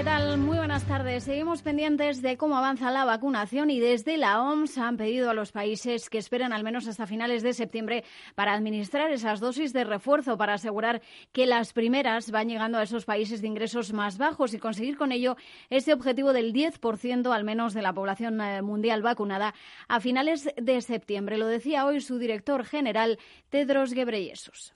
¿Qué tal? Muy buenas tardes. Seguimos pendientes de cómo avanza la vacunación y desde la OMS han pedido a los países que esperen al menos hasta finales de septiembre para administrar esas dosis de refuerzo para asegurar que las primeras van llegando a esos países de ingresos más bajos y conseguir con ello ese objetivo del 10% al menos de la población eh, mundial vacunada a finales de septiembre. Lo decía hoy su director general, Tedros Ghebreyesus.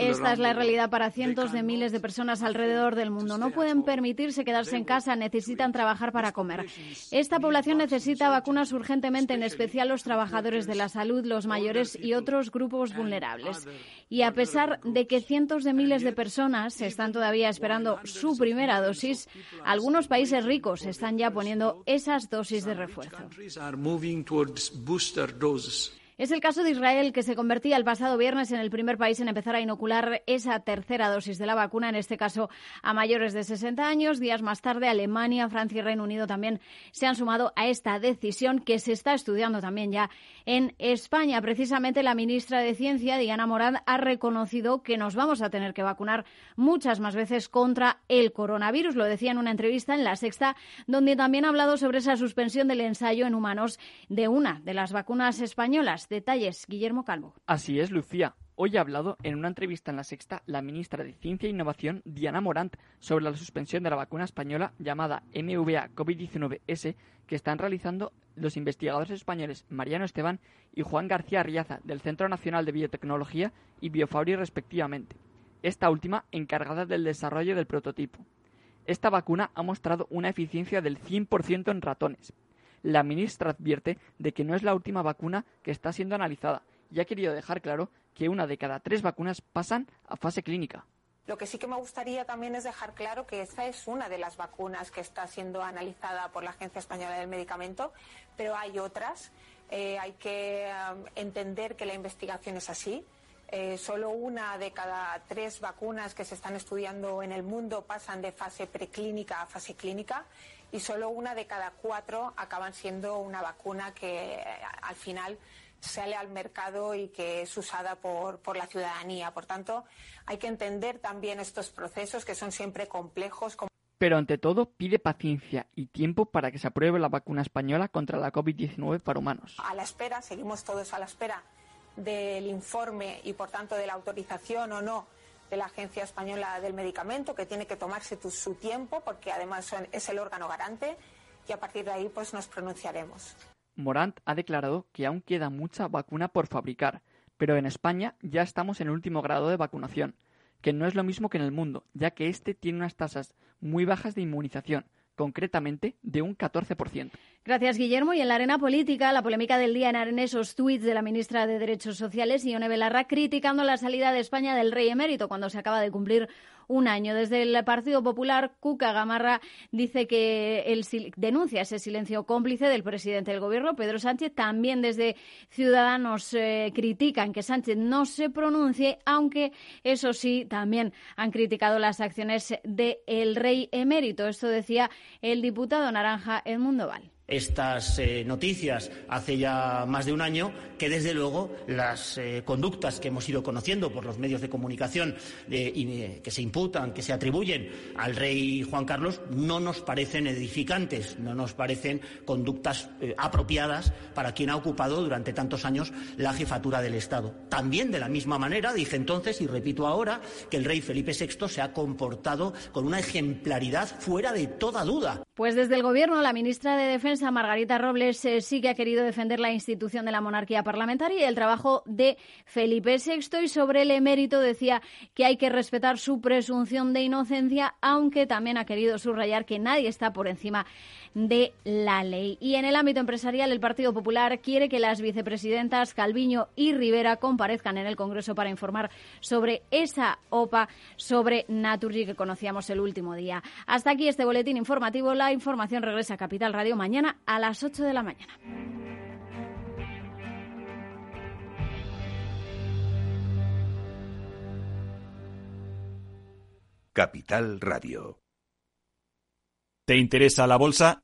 Esta es la realidad para cientos de miles de personas alrededor del mundo. No pueden permitirse quedarse en casa, necesitan trabajar para comer. Esta población necesita vacunas urgentemente, en especial los trabajadores de la salud, los mayores y otros grupos vulnerables. Y a pesar de que cientos de miles de personas están todavía esperando su primera dosis, algunos países ricos están ya poniendo esas dosis de refuerzo. Es el caso de Israel, que se convertía el pasado viernes en el primer país en empezar a inocular esa tercera dosis de la vacuna, en este caso a mayores de 60 años. Días más tarde, Alemania, Francia y Reino Unido también se han sumado a esta decisión que se está estudiando también ya en España. Precisamente la ministra de Ciencia, Diana Morán, ha reconocido que nos vamos a tener que vacunar muchas más veces contra el coronavirus. Lo decía en una entrevista en La Sexta, donde también ha hablado sobre esa suspensión del ensayo en humanos de una de las vacunas españolas. Detalles, Guillermo Calvo. Así es, Lucía. Hoy ha hablado en una entrevista en La Sexta la ministra de Ciencia e Innovación, Diana Morant, sobre la suspensión de la vacuna española llamada MVA COVID-19S que están realizando los investigadores españoles Mariano Esteban y Juan García Riaza del Centro Nacional de Biotecnología y Biofabri respectivamente. Esta última encargada del desarrollo del prototipo. Esta vacuna ha mostrado una eficiencia del 100% en ratones, la ministra advierte de que no es la última vacuna que está siendo analizada y ha querido dejar claro que una de cada tres vacunas pasan a fase clínica. Lo que sí que me gustaría también es dejar claro que esta es una de las vacunas que está siendo analizada por la Agencia Española del Medicamento, pero hay otras. Eh, hay que um, entender que la investigación es así. Eh, solo una de cada tres vacunas que se están estudiando en el mundo pasan de fase preclínica a fase clínica y solo una de cada cuatro acaban siendo una vacuna que eh, al final sale al mercado y que es usada por, por, la ciudadanía. Por tanto, hay que entender también estos procesos que son siempre complejos. Pero ante todo, pide paciencia y tiempo para que se apruebe la vacuna española contra la COVID-19 para humanos. A la espera, seguimos todos a la espera del informe y, por tanto, de la autorización o no de la Agencia Española del Medicamento, que tiene que tomarse su tiempo, porque además es el órgano garante, y a partir de ahí pues nos pronunciaremos. Morant ha declarado que aún queda mucha vacuna por fabricar, pero en España ya estamos en el último grado de vacunación, que no es lo mismo que en el mundo, ya que este tiene unas tasas muy bajas de inmunización, concretamente de un 14%. Gracias, Guillermo. Y en la arena política, la polémica del día en esos tuits de la ministra de Derechos Sociales, Ione Belarra, criticando la salida de España del rey emérito cuando se acaba de cumplir un año. Desde el Partido Popular, Cuca Gamarra dice que el, denuncia ese silencio cómplice del presidente del Gobierno, Pedro Sánchez. También desde Ciudadanos eh, critican que Sánchez no se pronuncie, aunque eso sí, también han criticado las acciones del rey emérito. Esto decía el diputado naranja Edmundo Val estas eh, noticias hace ya más de un año que, desde luego, las eh, conductas que hemos ido conociendo por los medios de comunicación eh, y que se imputan, que se atribuyen al rey Juan Carlos, no nos parecen edificantes, no nos parecen conductas apropiadas para quien ha ocupado durante tantos años la jefatura del Estado. También, de la misma manera, dije entonces y repito ahora que el rey Felipe VI se ha comportado con una ejemplaridad fuera de toda duda. Pues desde el Gobierno, la ministra de Defensa Margarita Robles, eh, sí que ha querido defender la institución de la monarquía parlamentaria y el trabajo de Felipe VI y sobre el emérito decía que hay que respetar su presunción de inocencia, aunque también ha querido subrayar que nadie está por encima de la ley. Y en el ámbito empresarial, el Partido Popular quiere que las vicepresidentas Calviño y Rivera comparezcan en el Congreso para informar sobre esa OPA sobre Naturgy que conocíamos el último día. Hasta aquí este boletín informativo. La información regresa a Capital Radio mañana a las 8 de la mañana. Capital Radio ¿Te interesa la bolsa?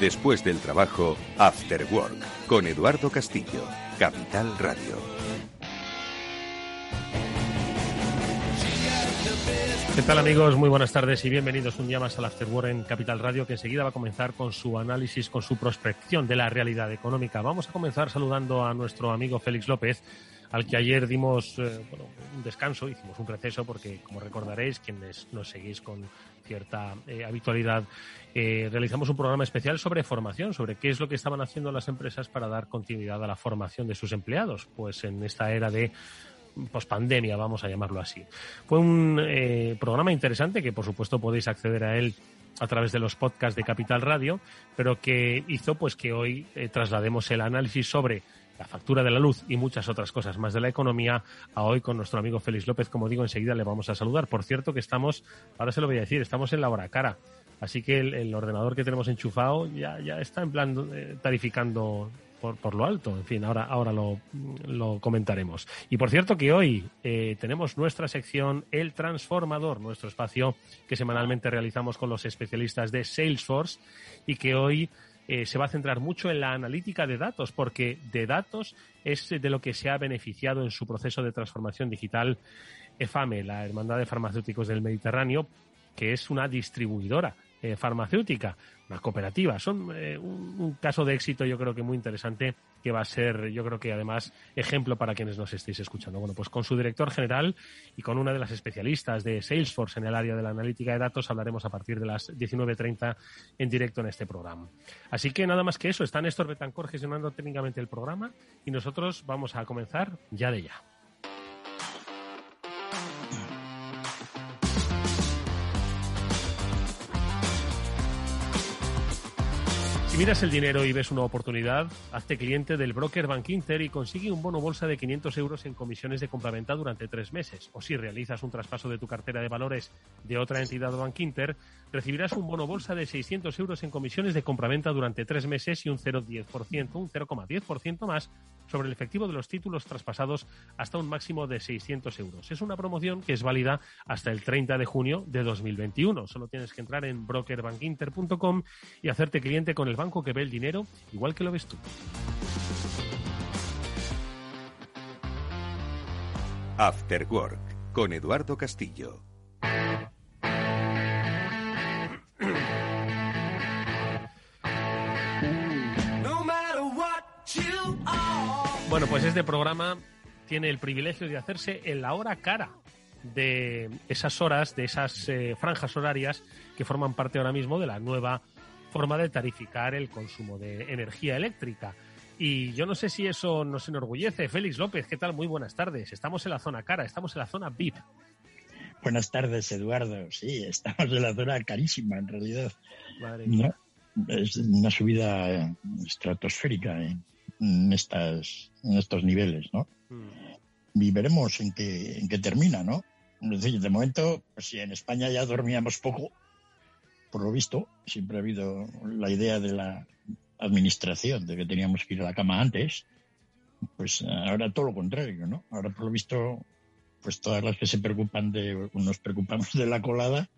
Después del trabajo, After Work, con Eduardo Castillo, Capital Radio. ¿Qué tal amigos? Muy buenas tardes y bienvenidos un día más al After Work en Capital Radio que enseguida va a comenzar con su análisis, con su prospección de la realidad económica. Vamos a comenzar saludando a nuestro amigo Félix López, al que ayer dimos eh, un descanso, hicimos un receso porque, como recordaréis, quienes nos seguís con cierta eh, habitualidad, eh, realizamos un programa especial sobre formación, sobre qué es lo que estaban haciendo las empresas para dar continuidad a la formación de sus empleados, pues en esta era de pospandemia, vamos a llamarlo así. Fue un programa interesante que, por supuesto, podéis acceder a él a través de los podcasts de Capital Radio, pero que hizo pues que hoy traslademos el análisis sobre la factura de la luz y muchas otras cosas más de la economía a hoy con nuestro amigo Félix López. Como digo, enseguida le vamos a saludar. Por cierto que estamos, ahora se lo voy a decir, estamos en la hora cara. Así que el, ordenador que tenemos enchufado ya, ya está en plan eh, tarificando por, por, lo alto. En fin, ahora, ahora lo, lo comentaremos. Y por cierto que hoy eh, tenemos nuestra sección El Transformador, nuestro espacio que semanalmente realizamos con los especialistas de Salesforce y que hoy eh, se va a centrar mucho en la analítica de datos, porque de datos es de lo que se ha beneficiado en su proceso de transformación digital EFAME, la Hermandad de Farmacéuticos del Mediterráneo, que es una distribuidora eh, farmacéutica, una cooperativa. Son eh, un, caso de éxito, yo creo que muy interesante, que va a ser, yo creo que además, ejemplo para quienes nos estéis escuchando. Bueno, pues con su director general y con una de las especialistas de Salesforce en el área de la analítica de datos hablaremos a partir de las 19.30 en directo en este programa. Así que nada más que eso, está Néstor Betancor gestionando técnicamente el programa y nosotros vamos a comenzar ya de ya. Si miras el dinero y ves una oportunidad, hazte cliente del broker Bank Inter y consigue un bono bolsa de 500 euros en comisiones de compraventa durante tres meses. O si realizas un traspaso de tu cartera de valores de otra entidad Bank Inter, recibirás un bono bolsa de 600 euros en comisiones de compraventa durante tres meses y un 0,10%, un 0,10% más sobre el efectivo de los títulos traspasados hasta un máximo de 600 euros. Es una promoción que es válida hasta el 30 de junio de 2021. Solo tienes que entrar en brokerbankinter.com y hacerte cliente con el banco que ve el dinero igual que lo ves tú. After Work con Eduardo Castillo. Bueno, pues este programa tiene el privilegio de hacerse en la hora cara de esas horas, de esas eh, franjas horarias que forman parte ahora mismo de la nueva forma de tarificar el consumo de energía eléctrica. Y yo no sé si eso nos enorgullece. Félix López, ¿qué tal? Muy buenas tardes. Estamos en la zona cara, estamos en la zona VIP. Buenas tardes, Eduardo. Sí, estamos en la zona carísima, en realidad. Es una subida eh, estratosférica. en, estas, en estos niveles, ¿no? Mm. Y veremos en qué, en qué termina, ¿no? Es decir, de momento, pues si en España ya dormíamos poco, por lo visto, siempre ha habido la idea de la administración de que teníamos que ir a la cama antes, pues ahora todo lo contrario, ¿no? Ahora por lo visto, pues todas las que se preocupan de, nos preocupamos de la colada,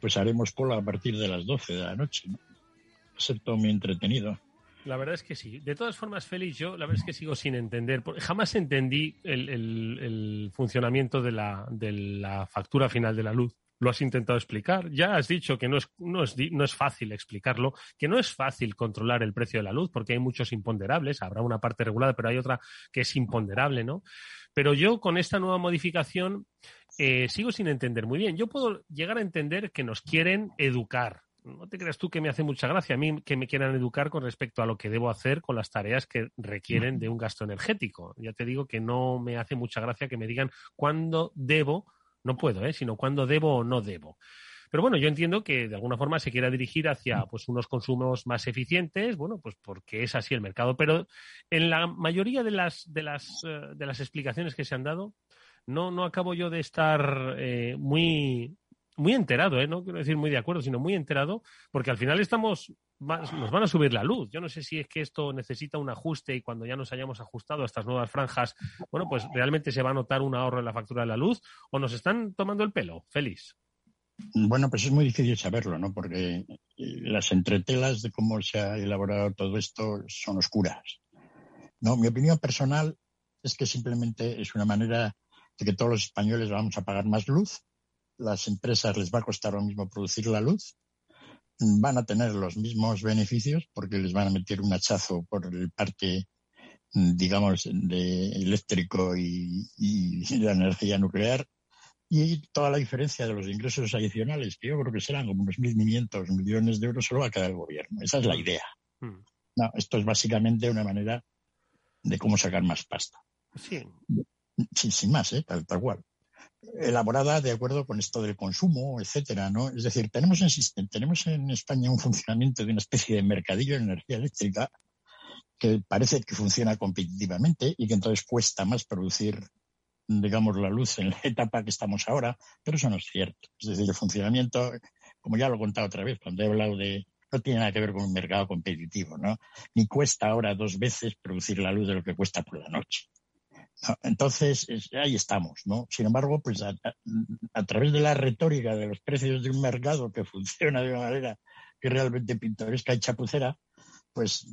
pues haremos cola a partir de las 12 de la noche, ¿no? Va a ser todo muy entretenido. La verdad es que sí. De todas formas, Félix, yo la verdad es que sigo sin entender. Jamás entendí el, funcionamiento de la, factura final de la luz lo has intentado explicar. Ya has dicho que no es, no, es, no es, fácil explicarlo, que no es fácil controlar el precio de la luz porque hay muchos imponderables. Habrá una parte regulada, pero hay otra que es imponderable, ¿no? Pero yo con esta nueva modificación eh, sigo sin entender muy bien. Yo puedo llegar a entender que nos quieren educar no te creas tú que me hace mucha gracia a mí que me quieran educar con respecto a lo que debo hacer con las tareas que requieren de un gasto energético. Ya te digo que no me hace mucha gracia que me digan cuándo debo, no puedo, ¿eh? sino cuándo debo o no debo. Pero bueno, yo entiendo que de alguna forma se quiera dirigir hacia pues unos consumos más eficientes, bueno, pues porque es así el mercado. Pero en la mayoría de las de las eh, de las explicaciones que se han dado, no, no acabo yo de estar eh, muy muy enterado, ¿eh? no quiero decir muy de acuerdo, sino muy enterado, porque al final estamos, nos van a subir la luz. Yo no sé si es que esto necesita un ajuste y cuando ya nos hayamos ajustado a estas nuevas franjas, bueno, pues realmente se va a notar un ahorro en la factura de la luz o nos están tomando el pelo. Feliz. Bueno, pues es muy difícil saberlo, ¿no? Porque eh, las entretelas de cómo se ha elaborado todo esto son oscuras. No, mi opinión personal es que simplemente es una manera de que todos los españoles vamos a pagar más luz las empresas les va a costar lo mismo producir la luz, van a tener los mismos beneficios porque les van a meter un hachazo por el parque, digamos, de eléctrico y, y la energía nuclear. Y toda la diferencia de los ingresos adicionales, que yo creo que serán como unos 1.500 millones de euros, solo va a quedar el gobierno. Esa es la idea. Hmm. No, esto es básicamente una manera de cómo sacar más pasta. Sí. sin más, ¿eh? tal, tal cual elaborada de acuerdo con esto del consumo, etcétera, ¿no? Es decir, tenemos en, tenemos en España un funcionamiento de una especie de mercadillo de energía eléctrica que parece que funciona competitivamente y que entonces cuesta más producir, digamos, la luz en la etapa que estamos ahora, pero eso no es cierto. Es decir, el funcionamiento, como ya lo he contado otra vez cuando he hablado de no tiene nada que ver con un mercado competitivo, ¿no? Ni cuesta ahora dos veces producir la luz de lo que cuesta por la noche. Entonces, ahí estamos, ¿no? Sin embargo, pues a, través de la retórica de los precios de un mercado que funciona de una manera que realmente pintoresca y chapucera, pues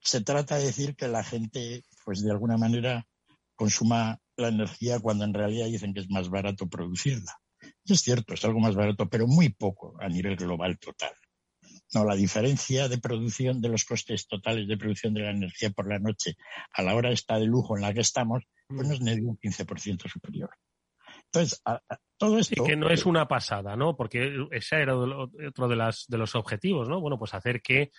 se trata de decir que la gente, pues de alguna manera, consuma la energía cuando en realidad dicen que es más barato producirla. es cierto, es algo más barato, pero muy poco a nivel global total. No, la diferencia de producción de los costes totales de producción de la energía por la noche a la hora esta de lujo en la que estamos, pues no es ni un 15% superior. Entonces, todo esto. Y que no es una pasada, ¿no? Porque ese era otro de, las, de los objetivos, ¿no? Bueno, pues hacer que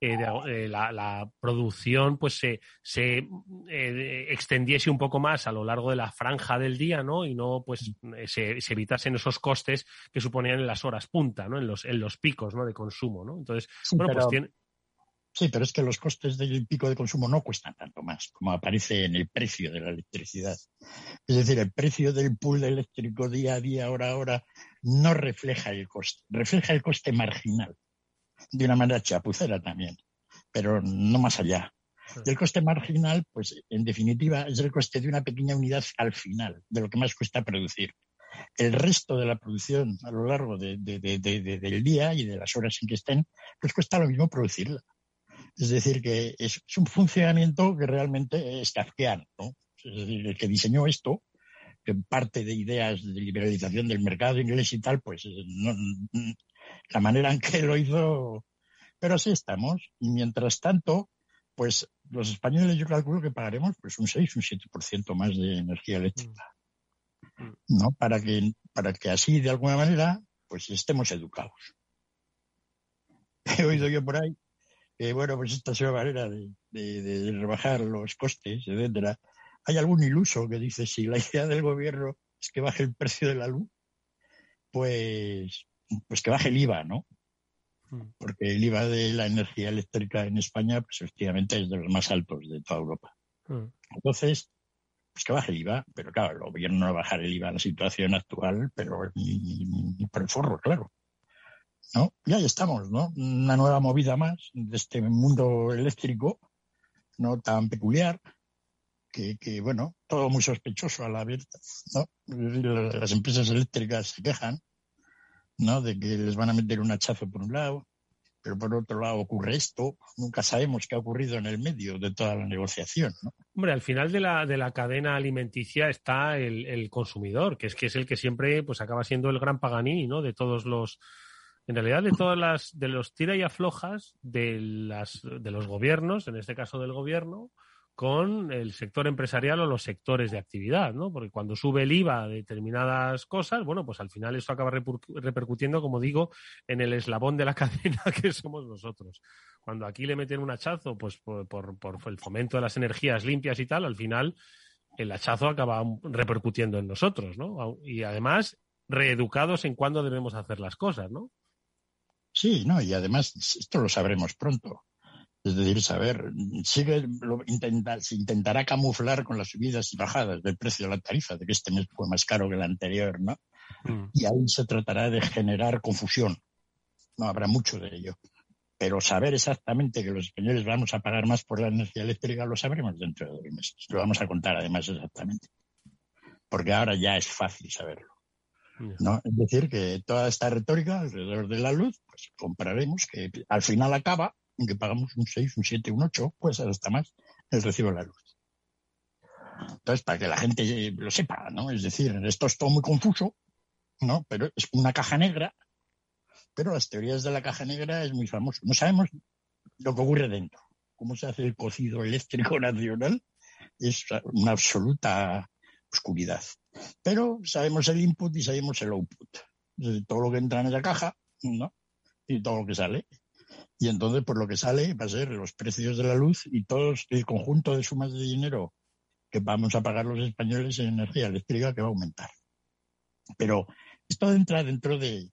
eh, eh, la, producción pues se, se eh, extendiese un poco más a lo largo de la franja del día, ¿no? Y no pues se, evitasen esos costes que suponían en las horas punta, ¿no? En los, en los picos, ¿no? De consumo, ¿no? Entonces, bueno, pues tiene... Sí, pero es que los costes del pico de consumo no cuestan tanto más, como aparece en el precio de la electricidad. Es decir, el precio del pool eléctrico día a día, hora a hora, no refleja el coste, refleja el coste marginal de una manera chapucera también, pero no más allá. Y el coste marginal, pues en definitiva, es el coste de una pequeña unidad al final, de lo que más cuesta producir. El resto de la producción a lo largo del día y de las horas en que estén, pues cuesta lo mismo producirla. Es decir, que es, un funcionamiento que realmente es kafkiano. ¿no? Es decir, el que diseñó esto, que parte de ideas de liberalización del mercado inglés y tal, pues no, la manera en que lo hizo. Pero así estamos. Y mientras tanto, pues los españoles yo calculo que pagaremos pues un 6, un 7% más de energía eléctrica. Mm. ¿No? Para que, para que así, de alguna manera, pues estemos educados. He oído yo por ahí que, bueno, pues esta es una manera de, de rebajar los costes, etcétera. Hay algún iluso que dice si la idea del gobierno es que baje el precio de la luz, pues pues que baje el IVA, ¿no? Hmm. Porque el IVA de la energía eléctrica en España, pues efectivamente es de los más altos de toda Europa. Hmm. Entonces, pues que baje el IVA, pero claro, el gobierno no va a bajar el IVA en la situación actual, pero por el forro, claro. ¿No? Y ahí estamos, ¿no? Una nueva movida más de este mundo eléctrico, no tan peculiar, que, que, bueno, todo muy sospechoso a la abierta, ¿no? Las empresas eléctricas se quejan, ¿no? De que les van a meter un hachazo por un lado, pero por otro lado ocurre esto, nunca sabemos qué ha ocurrido en el medio de toda la negociación, ¿no? Hombre, al final de la, de la cadena alimenticia está el, consumidor, que es que es el que siempre pues acaba siendo el gran Paganini, ¿no? De todos los en realidad de todas las de los tira y aflojas de las de los gobiernos, en este caso del gobierno, con el sector empresarial o los sectores de actividad, ¿no? Porque cuando sube el IVA de determinadas cosas, bueno, pues al final esto acaba repercutiendo, como digo, en el eslabón de la cadena que somos nosotros. Cuando aquí le meten un hachazo, pues por, por, el fomento de las energías limpias y tal, al final el hachazo acaba repercutiendo en nosotros, ¿no? Y además, reeducados en cuándo debemos hacer las cosas, ¿no? Sí, no, y además esto lo sabremos pronto. Es decir, saber, sigue, lo intenta, se intentará camuflar con las subidas y bajadas del precio de la tarifa, de que este mes fue más caro que el anterior, ¿no? Mm. Y ahí se tratará de generar confusión. No habrá mucho de ello. Pero saber exactamente que los españoles vamos a pagar más por la energía eléctrica lo sabremos dentro de dos meses. Lo vamos a contar además exactamente. Porque ahora ya es fácil saberlo. ¿no? Es decir, que toda esta retórica alrededor de la luz, pues compraremos que al final acaba aunque pagamos un 6, un 7, un 8, puede ser hasta más, el recibo de la luz. Entonces, para que la gente lo sepa, ¿no? Es decir, esto es todo muy confuso, ¿no? Pero es una caja negra, pero las teorías de la caja negra es muy famoso. No sabemos lo que ocurre dentro. Cómo se hace el cocido eléctrico nacional es una absoluta oscuridad. Pero sabemos el input y sabemos el output. Todo lo que entra en esa caja, ¿no? Y todo lo que sale. Y entonces, por lo que sale, va a ser los precios de la luz y todo el conjunto de sumas de dinero que vamos a pagar los españoles en energía eléctrica que va a aumentar. Pero esto entra dentro de,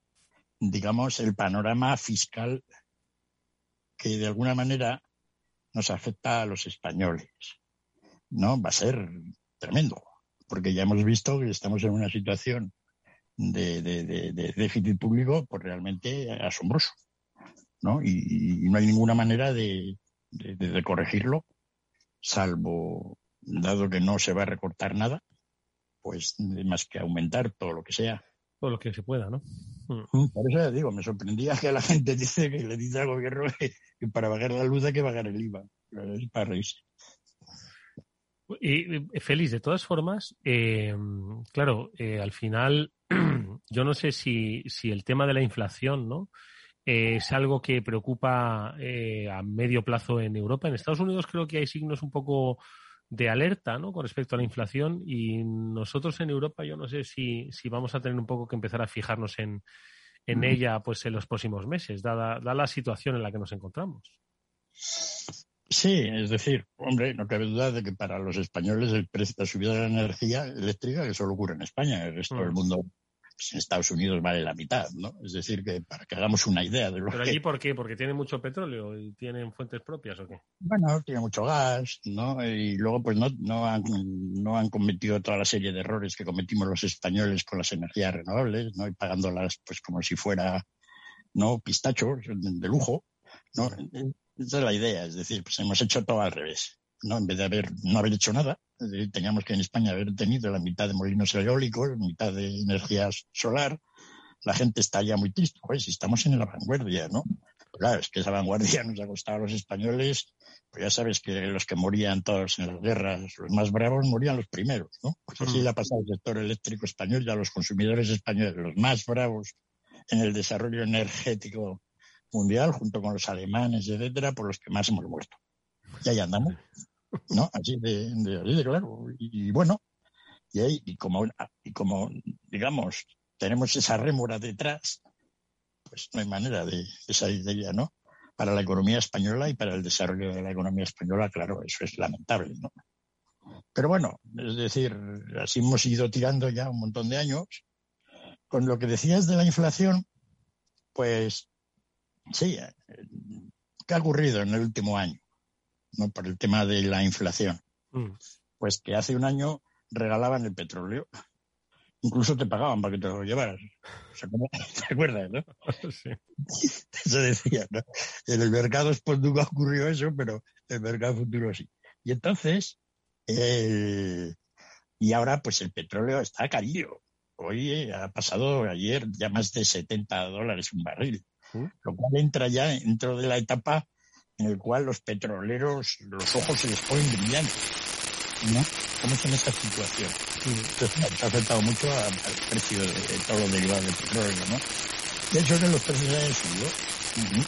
digamos, el panorama fiscal que de alguna manera nos afecta a los españoles. ¿No? Va a ser tremendo, porque ya hemos visto que estamos en una situación de, de déficit público pues realmente asombroso. ¿No? Y, no hay ninguna manera de, corregirlo, salvo, dado que no se va a recortar nada, pues más que aumentar todo lo que sea. Todo lo que se pueda, ¿no? Mm. Mm, por eso ya digo, me sorprendía que la gente dice que le dice al gobierno que, para bajar la luz hay que bajar el IVA, para reírse. Y, Félix, de todas formas, eh, claro, eh, al final, yo no sé si, si el tema de la inflación, ¿no? Es algo que preocupa eh, a medio plazo en Europa. En Estados Unidos creo que hay signos un poco de alerta ¿no? con respecto a la inflación y nosotros en Europa yo no sé si, si vamos a tener un poco que empezar a fijarnos en, en ella pues en los próximos meses, dada, la situación en la que nos encontramos. Sí, es decir, hombre, no cabe duda de que para los españoles el precio, la subida de la energía eléctrica, que solo ocurre en España, el resto del mm. mundo pues en Estados Unidos vale la mitad, ¿no? Es decir, que para que hagamos una idea de lo ¿Pero allí por qué? ¿Porque tienen mucho petróleo y tienen fuentes propias o qué? Bueno, tiene mucho gas, ¿no? Y luego pues no, no, han, no han cometido toda la serie de errores que cometimos los españoles con las energías renovables, ¿no? Y pagándolas pues como si fuera, ¿no? Pistachos de lujo, ¿no? Esa es la idea, es decir, pues hemos hecho todo al revés. ¿No? En vez de haber, no haber hecho nada, teníamos que en España haber tenido la mitad de molinos eólicos, la mitad de energía solar. La gente está ya muy triste, pues si estamos en la vanguardia, ¿no? Claro, es que esa vanguardia nos ha costado a los españoles, pues ya sabes que los que morían todos en las guerras, los más bravos, morían los primeros, ¿no? Pues así mm. le ha pasado al sector eléctrico español y a los consumidores españoles, los más bravos en el desarrollo energético mundial, junto con los alemanes, etcétera, por los que más hemos muerto. Y ahí andamos. ¿No? Así de, de, claro. Y, bueno, y, ahí, y, como, y como, digamos, tenemos esa rémora detrás, pues no hay manera de, salir de ella, ¿no? Para la economía española y para el desarrollo de la economía española, claro, eso es lamentable, ¿no? Pero bueno, es decir, así hemos ido tirando ya un montón de años. Con lo que decías de la inflación, pues sí, eh, ¿qué ha ocurrido en el último año? ¿No? por el tema de la inflación. Mm. Pues que hace un año regalaban el petróleo. Incluso te pagaban para que te lo llevaras. ¿Te acuerdas, no? Sí. Eso decía, ¿no? En el mercado después nunca ocurrió eso, pero en el mercado futuro sí. Y entonces, eh, y ahora pues el petróleo está carillo. Hoy eh, ha pasado ayer ya más de 70 dólares un barril, ¿Mm? lo cual entra ya dentro de la etapa en el cual los petroleros, los ojos se les ponen brillantes. ¿no? ¿Cómo es en esta situación? Entonces, ha afectado mucho al precio de, todos los derivados del petróleo, ¿no? De hecho, los precios han subido.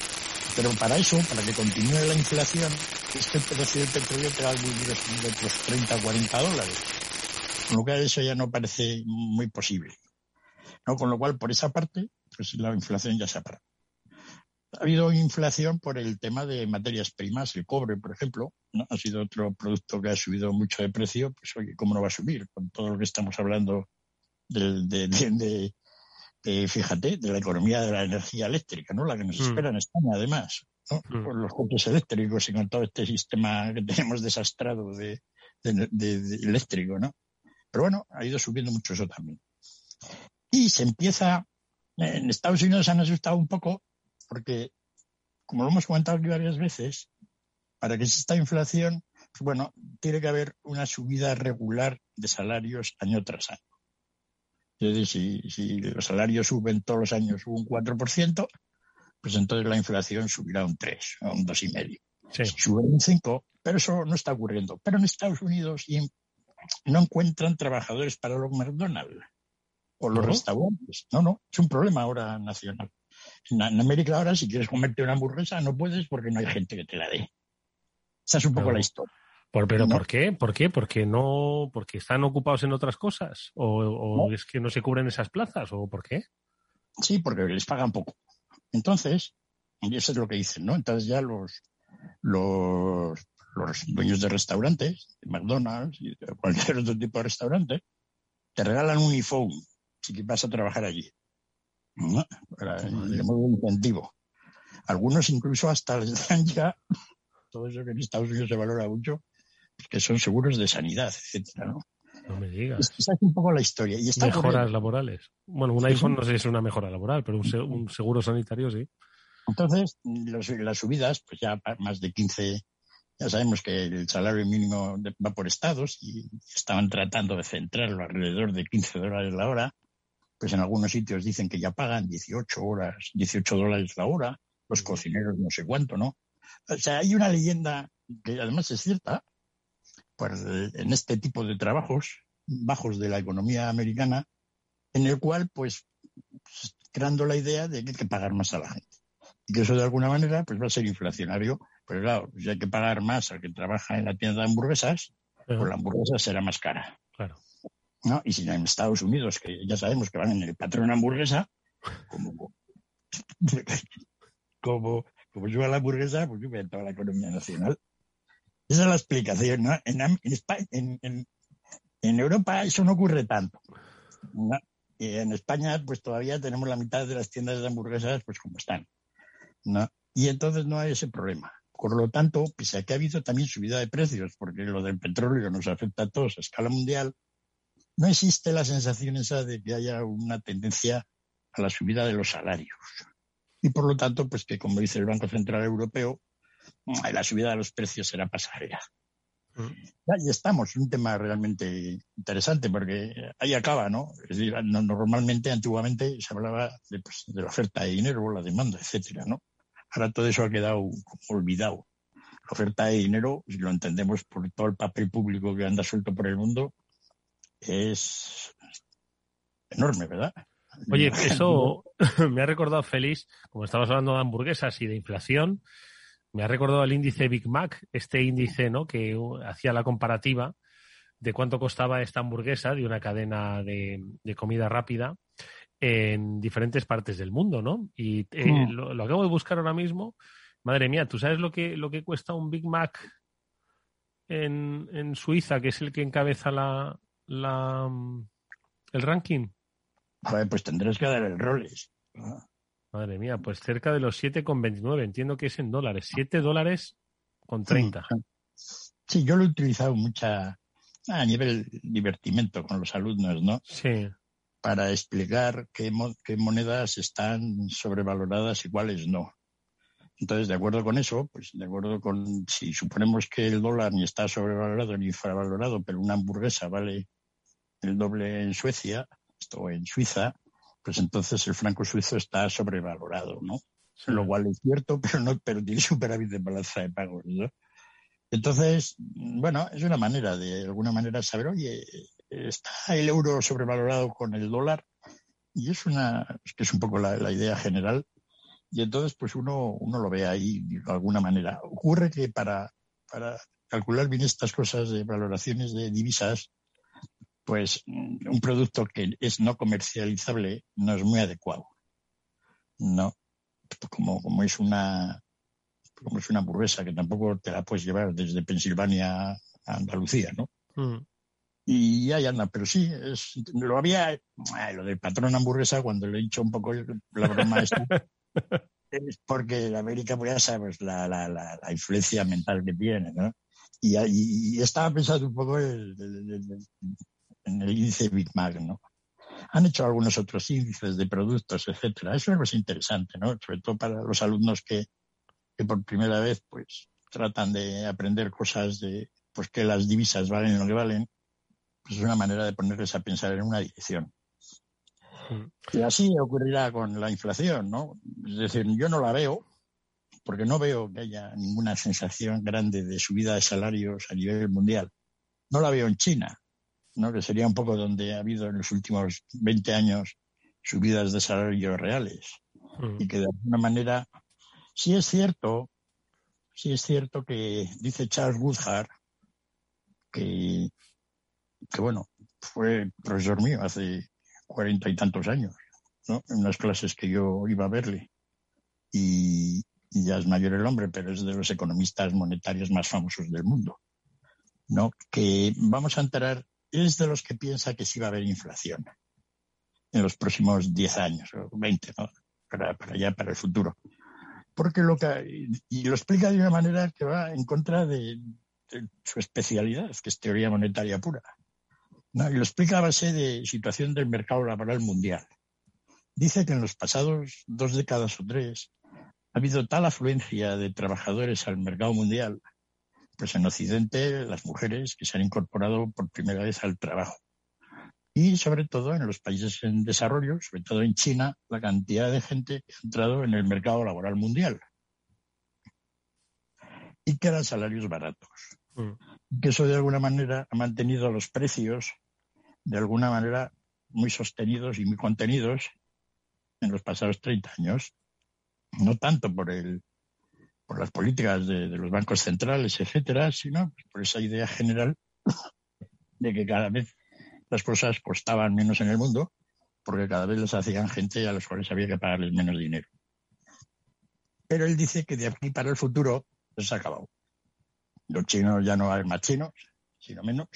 Pero para eso, para que continúe la inflación, este precio del petróleo te va a vivir de otros 30 o 40 dólares. Con lo cual eso ya no parece muy posible. ¿no? Con lo cual, por esa parte, pues la inflación ya se ha parado. Ha habido inflación por el tema de materias primas, el cobre, por ejemplo, ¿no? ha sido otro producto que ha subido mucho de precio, pues oye, ¿cómo no va a subir? Con todo lo que estamos hablando de, fíjate, de la economía de la energía eléctrica, ¿no? La que nos mm. espera en España, además, ¿no? Mm. Con los coches eléctricos y con todo este sistema que tenemos desastrado de, eléctrico, ¿no? Pero bueno, ha ido subiendo mucho eso también. Y se empieza, en Estados Unidos se han asustado un poco porque, como lo hemos comentado aquí varias veces, para que exista inflación, pues bueno, tiene que haber una subida regular de salarios año tras año. Es decir, si, los salarios suben todos los años un 4%, pues entonces la inflación subirá un 3 o un 2,5. Sí. Sube un 5, pero eso no está ocurriendo. Pero en Estados Unidos no encuentran trabajadores para los McDonald's o los restaurantes. No, no, es un problema ahora nacional. En, América ahora, si quieres comerte una hamburguesa, no puedes porque no hay gente que te la dé. Esa es un poco la historia. ¿Por, ¿Pero por qué? ¿Por qué? ¿Porque, no, porque están ocupados en otras cosas? ¿O, es que no se cubren esas plazas? ¿O por qué? Sí, porque les pagan poco. Entonces, y eso es lo que dicen, ¿no? Entonces ya los, los, los dueños de restaurantes, de McDonald's y de cualquier otro tipo de restaurante, te regalan un iPhone si vas a trabajar allí. De modo incentivo. Algunos incluso hasta les dan ya, todo eso que en Estados Unidos se valora mucho, que son seguros de sanidad, etcétera, ¿no? No me digas. Esa es un poco la historia. Y Mejoras laborales. Bueno, un iPhone no sé si es una mejora laboral, pero un, seguro sanitario sí. Entonces, las subidas, pues ya más de 15, ya sabemos que el salario mínimo va por estados y estaban tratando de centrarlo alrededor de 15 dólares la hora pues en algunos sitios dicen que ya pagan 18 horas, 18 dólares la hora, los cocineros no sé cuánto, ¿no? O sea, hay una leyenda que además es cierta, pues en este tipo de trabajos bajos de la economía americana, en el cual, pues, creando la idea de que hay que pagar más a la gente. Y que eso de alguna manera, pues va a ser inflacionario. Pues claro, si hay que pagar más al que trabaja en la tienda de hamburguesas, pues la hamburguesa será más cara. Claro. ¿No? Y si en Estados Unidos, que ya sabemos que van en el patrón hamburguesa, como, como, como a la hamburguesa, pues sube toda la economía nacional. Esa es la explicación, ¿no? En, en, en, en Europa eso no ocurre tanto. En España, pues todavía tenemos la mitad de las tiendas de hamburguesas, pues como están. ¿no? Y entonces no hay ese problema. Por lo tanto, pese a que ha habido también subida de precios, porque lo del petróleo nos afecta a todos a escala mundial, no existe la sensación esa de que haya una tendencia a la subida de los salarios. Y por lo tanto, pues que como dice el Banco Central Europeo, la subida de los precios será pasajera. Ya, estamos, un tema realmente interesante porque ahí acaba, ¿no? Es decir, normalmente, antiguamente se hablaba de, pues, de la oferta de dinero, la demanda, etcétera, ¿no? Ahora todo eso ha quedado olvidado. La oferta de dinero, si lo entendemos por todo el papel público que anda suelto por el mundo, es enorme, ¿verdad? Oye, eso me ha recordado, Félix, como estabas hablando de hamburguesas y de inflación, me ha recordado el índice Big Mac, este índice ¿no? que hacía la comparativa de cuánto costaba esta hamburguesa de una cadena de, comida rápida en diferentes partes del mundo, ¿no? Y eh, hmm. lo, acabo de buscar ahora mismo. Madre mía, ¿tú sabes lo que, lo que cuesta un Big Mac en, en Suiza, que es el que encabeza la, la, el ranking? pues tendrás que dar el roles. Madre mía, pues cerca de los 7,29. Entiendo que es en dólares. 7 dólares con 30. Sí, yo lo he utilizado mucha a nivel divertimento con los alumnos, ¿no? Sí. Para explicar qué, qué monedas están sobrevaloradas y cuáles no. Entonces, de acuerdo con eso, pues de acuerdo con si suponemos que el dólar ni está sobrevalorado ni infravalorado, pero una hamburguesa vale el doble en Suecia, esto en Suiza, pues entonces el franco suizo está sobrevalorado, ¿no? Lo cual es cierto, pero no, pero tiene superávit de balanza de pagos, ¿no? Entonces, bueno, es una manera de, de alguna manera saber, oye, está el euro sobrevalorado con el dólar, y es una, es que es un poco la idea general, y entonces, pues uno, uno lo ve ahí de alguna manera. Ocurre que para para calcular bien estas cosas de valoraciones de divisas, pues un producto que es no comercializable no es muy adecuado. No, como, como es una como es una hamburguesa que tampoco te la puedes llevar desde Pensilvania a Andalucía, ¿no? Mm. Y ahí anda, pero sí, es, lo había, lo del patrón hamburguesa, cuando le he dicho un poco la broma esta, es porque América, pues ya sabes, la, la, influencia mental que tiene, ¿no? Y, estaba pensando un poco en, el índice Big Mac, ¿no? Han hecho algunos otros índices de productos, etcétera. Eso es interesante, ¿no? Sobre todo para los alumnos que, que por primera vez, pues, tratan de aprender cosas de, pues, que las divisas valen lo que valen. Pues es una manera de ponerles a pensar en una dirección. Y así ocurrirá con la inflación, ¿no? Es decir, yo no la veo, porque no veo que haya ninguna sensación grande de subida de salarios a nivel mundial. No la veo en China, ¿no? que sería un poco donde ha habido en los últimos 20 años subidas de salarios reales. Mm. Y que de alguna manera, sí es cierto, sí es cierto que dice Charles Woodhart que, que bueno, fue profesor mío hace cuarenta y tantos años, ¿no? En unas clases que yo iba a verle. Y, ya es mayor el hombre, pero es de los economistas monetarios más famosos del mundo, ¿no? Que vamos a entrar, es de los que piensa que sí va a haber inflación en los próximos 10 años o 20, ¿no? Para, para allá, para el futuro. Porque lo que, y lo explica de una manera que va en contra de, de su especialidad, que es teoría monetaria pura. ¿No? Y lo explica a base de situación del mercado laboral mundial. Dice que en los pasados dos décadas o tres ha habido tal afluencia de trabajadores al mercado mundial, pues en Occidente las mujeres que se han incorporado por primera vez al trabajo. Y sobre todo en los países en desarrollo, sobre todo en China, la cantidad de gente que ha entrado en el mercado laboral mundial. Y que eran salarios baratos. Mm. Que eso de alguna manera ha mantenido los precios de alguna manera muy sostenidos y muy contenidos en los pasados 30 años no tanto por el por las políticas de, los bancos centrales, etcétera, sino por esa idea general de que cada vez las cosas costaban menos en el mundo, porque cada vez las hacían gente a los cuales había que pagarles menos dinero. Pero él dice que de aquí para el futuro se ha acabado. Los chinos ya no hay más chinos, sino menos.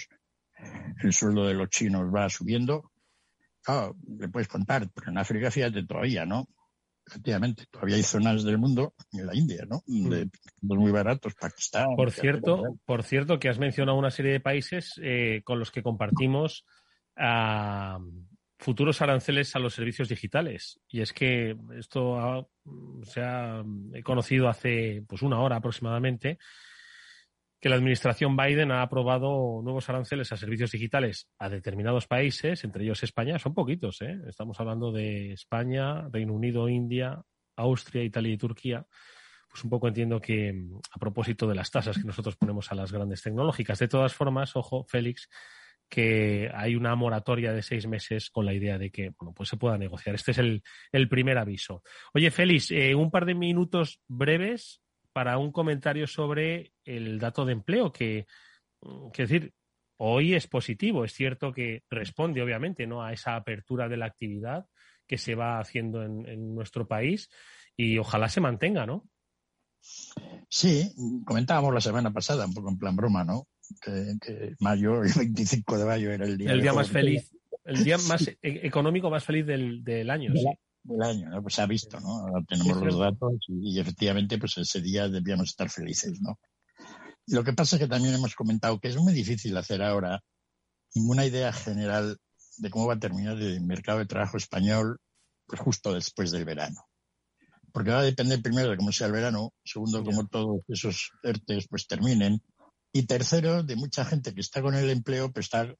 El sueldo de los chinos va subiendo. Claro, le puedes contar, pero en África, fíjate, todavía, ¿no? efectivamente, todavía hay zonas del mundo, en la India, ¿no? Mm. De muy baratos, Pakistán. Por cierto, por cierto, que has mencionado una serie de países eh, con los que compartimos ah, futuros aranceles a los servicios digitales. Y es que esto se ha conocido hace pues una hora aproximadamente que la administración Biden ha aprobado nuevos aranceles a servicios digitales a determinados países, entre ellos España, son poquitos, ¿eh? Estamos hablando de España, Reino Unido, India, Austria, Italia y Turquía. Pues un poco entiendo que a propósito de las tasas que nosotros ponemos a las grandes tecnológicas. De todas formas, ojo, Félix, que hay una moratoria de seis meses con la idea de que bueno, pues se pueda negociar. Este es el, el primer aviso. Oye, Félix, eh, un par de minutos breves para un comentario sobre el dato de empleo, que, mm, que decir, hoy es positivo. Es cierto que responde, obviamente, ¿no? a esa apertura de la actividad que se va haciendo en, nuestro país y ojalá se mantenga, ¿no? Sí, comentábamos la semana pasada, un poco en plan broma, ¿no? Que, mayo, el 25 de mayo era el día, el día más feliz, el día más e, económico más feliz del, año. sí el año, ¿no? Pues se ha visto, ¿no? Ahora tenemos los datos y, efectivamente, pues ese día debíamos estar felices, ¿no? lo que pasa es que también hemos comentado que es muy difícil hacer ahora ninguna idea general de cómo va a terminar el mercado de trabajo español pues justo después del verano. Porque va a depender primero de cómo sea el verano, segundo, cómo todos esos ERTES pues terminen, y tercero, de mucha gente que está con el empleo, pues estar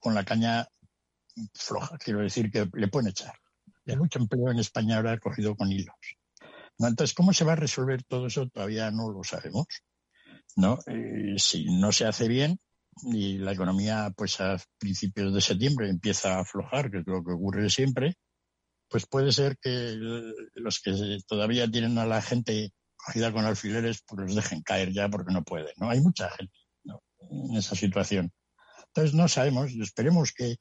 con la caña floja, quiero decir que le pueden echar de mucho empleo en España ahora cogido con hilos. Entonces, ¿cómo se va a resolver todo eso? Todavía no lo sabemos. ¿no? Eh, si no se hace bien y la economía, pues a principios de septiembre empieza a aflojar, que es lo que ocurre siempre, pues puede ser que los que todavía tienen a la gente cogida con alfileres, pues los dejen caer ya porque no pueden. ¿no? Hay mucha gente en esa situación. Entonces no sabemos, esperemos que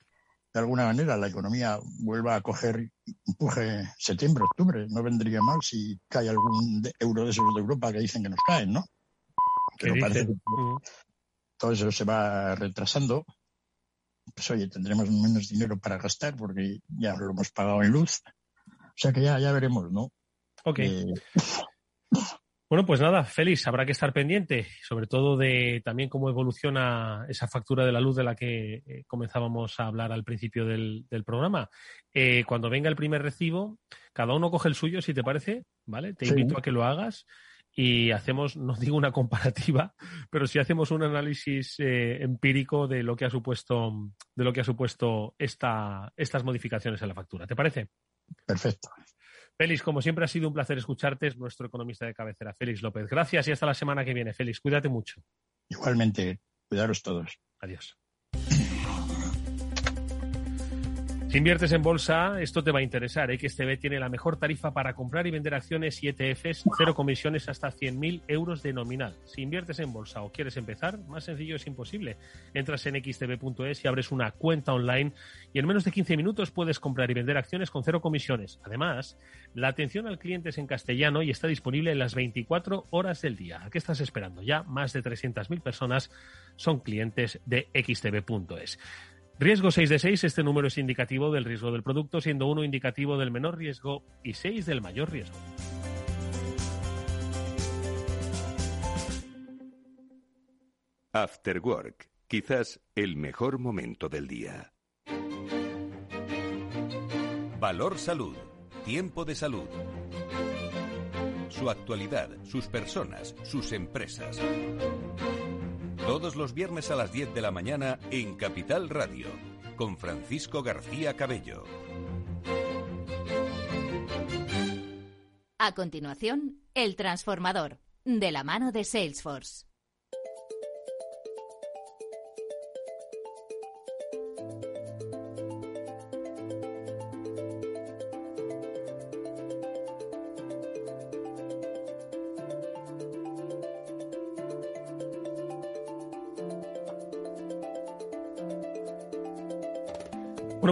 de alguna manera la economía vuelva a coger empuje septiembre, octubre. No vendría mal si cae algún euro de esos de Europa que dicen que nos caen, ¿no? Pero parece que todo eso se va retrasando. Pues oye, tendremos menos dinero para gastar porque ya lo hemos pagado en luz. O sea que ya, ya veremos, ¿no? Ok. Eh, bueno, pues nada, Félix, habrá que estar pendiente, sobre todo de también cómo evoluciona esa factura de la luz de la que eh, comenzábamos a hablar al principio del, programa. Eh, cuando venga el primer recibo, cada uno coge el suyo, si te parece, ¿vale? Te invito a que lo hagas y hacemos, no digo una comparativa, pero sí hacemos un análisis empírico de lo que ha supuesto, de lo que ha supuesto esta, estas modificaciones en la factura. ¿Te parece? Perfecto. Félix, como siempre ha sido un placer escucharte, es nuestro economista de cabecera, Félix López. Gracias y hasta la semana que viene, Félix. Cuídate mucho. Igualmente, cuidaros todos. Adiós. Si inviertes en bolsa, esto te va a interesar. XTB tiene la mejor tarifa para comprar y vender acciones y ETFs, cero comisiones hasta 100.000 euros de nominal. Si inviertes en bolsa o quieres empezar, más sencillo es imposible. Entras en xtb.es y abres una cuenta online y en menos de 15 minutos puedes comprar y vender acciones con cero comisiones. Además, la atención al cliente es en castellano y está disponible en las 24 horas del día. ¿A qué estás esperando? Ya más de 300.000 personas son clientes de xtb.es. Riesgo 6 de 6, este número es indicativo del riesgo del producto, siendo 1 indicativo del menor riesgo y 6 del mayor riesgo. After Work, quizás el mejor momento del día. Valor Salud, tiempo de salud. Su actualidad, sus personas, sus empresas. Todos los viernes a las 10 de la mañana en Capital Radio, con Francisco García Cabello. A continuación, El Transformador, de la mano de Salesforce.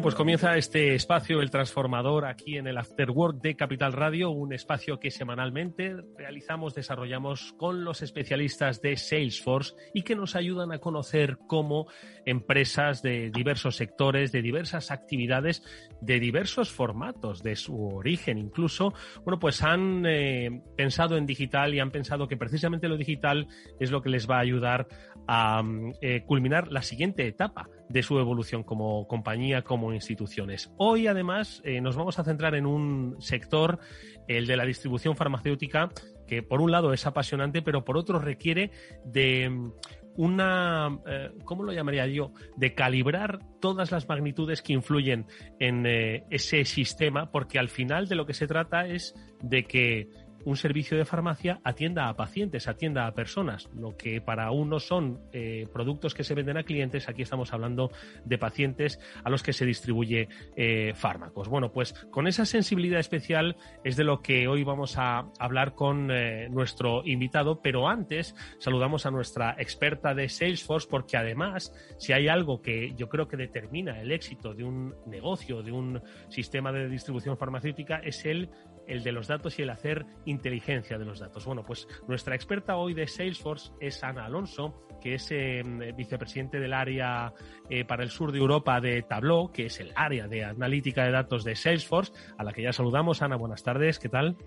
Pues comienza este espacio, el transformador, aquí en el Afterwork de Capital Radio, un espacio que semanalmente realizamos, desarrollamos con los especialistas de Salesforce y que nos ayudan a conocer cómo empresas de diversos sectores, de diversas actividades, de diversos formatos, de su origen. Incluso, bueno, pues han eh, pensado en digital y han pensado que precisamente lo digital es lo que les va a ayudar a eh, culminar la siguiente etapa de su evolución como compañía, como instituciones. Hoy, además, eh, nos vamos a centrar en un sector, el de la distribución farmacéutica, que por un lado es apasionante, pero por otro requiere de mm, una, eh, ¿cómo lo llamaría yo?, de calibrar todas las magnitudes que influyen en eh, ese sistema, porque al final de lo que se trata es de que un servicio de farmacia atienda a pacientes, atienda a personas. Lo que para uno son eh, productos que se venden a clientes, aquí estamos hablando de pacientes a los que se distribuye eh, fármacos. Bueno, pues con esa sensibilidad especial es de lo que hoy vamos a hablar con eh, nuestro invitado, pero antes saludamos a nuestra experta de Salesforce porque además, si hay algo que yo creo que determina el éxito de un negocio, de un sistema de distribución farmacéutica, es el el de los datos y el hacer inteligencia de los datos. Bueno, pues nuestra experta hoy de Salesforce es Ana Alonso, que es em, vicepresidente del área eh, para el sur de Europa de Tableau, que es el área de analítica de datos de Salesforce, a la que ya saludamos. Ana, buenas tardes, ¿qué tal?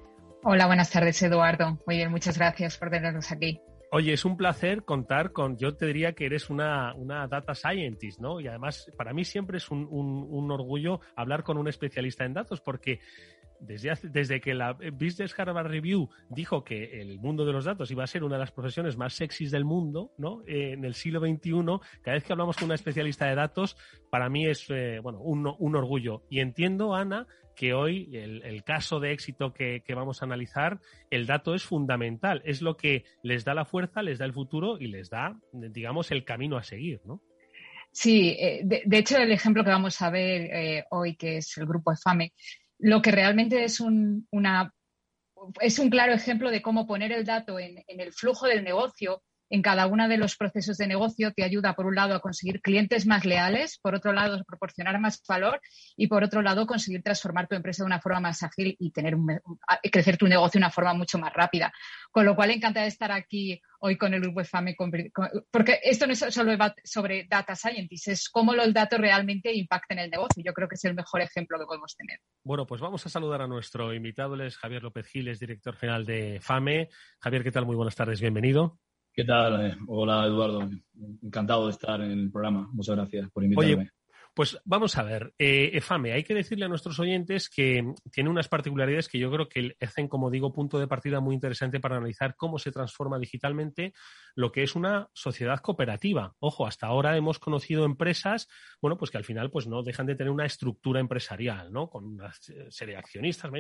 Hola, buenas tardes, Eduardo. Muy bien, muchas gracias por tenernos aquí. Oye, es un placer contar con, yo te diría que eres una, una data scientist, ¿no? Y además, para mí siempre es un, un orgullo hablar con un especialista en datos, porque desde, desde que la Business Harvard Review dijo que el mundo de los datos iba a ser una de las profesiones más sexys del mundo, ¿no? Eh, en el siglo XXI, cada vez que hablamos con una especialista de datos, para mí es eh, bueno, un, orgullo. Y entiendo, Ana, que hoy el, caso de éxito que, que, vamos a analizar, el dato es fundamental, es lo que les da la fuerza, les da el futuro y les da, digamos, el camino a seguir, ¿no? Sí, eh, de, de, hecho el ejemplo que vamos a ver hoy, que es el grupo EFAME, lo que realmente es una es un claro ejemplo de cómo poner el dato en, el flujo del negocio en cada uno de los procesos de negocio te ayuda, por un lado, a conseguir clientes más leales, por otro lado, a proporcionar más valor y, por otro lado, conseguir transformar tu empresa de una forma más ágil y tener crecer tu negocio de una forma mucho más rápida. Con lo cual, encantada de estar aquí hoy con el grupo FAME, porque esto no es solo sobre data scientists, es cómo los datos realmente impactan el negocio. Yo creo que es el mejor ejemplo que podemos tener. Bueno, pues vamos a saludar a nuestro invitado, es Javier López Giles, director general de FAME. Javier, ¿qué tal? Muy buenas tardes, bienvenido. ¿Qué tal? Eh, hola, Eduardo. Encantado de estar en el programa. Muchas gracias por invitarme. Pues vamos a ver, eh, EFAME, hay que decirle a nuestros oyentes que tiene unas particularidades que yo creo que hacen, como digo, punto de partida muy interesante para analizar cómo se transforma digitalmente lo que es una sociedad cooperativa. Ojo, hasta ahora hemos conocido empresas, bueno, pues que al final pues no dejan de tener una estructura empresarial, ¿no? Con una serie de accionistas,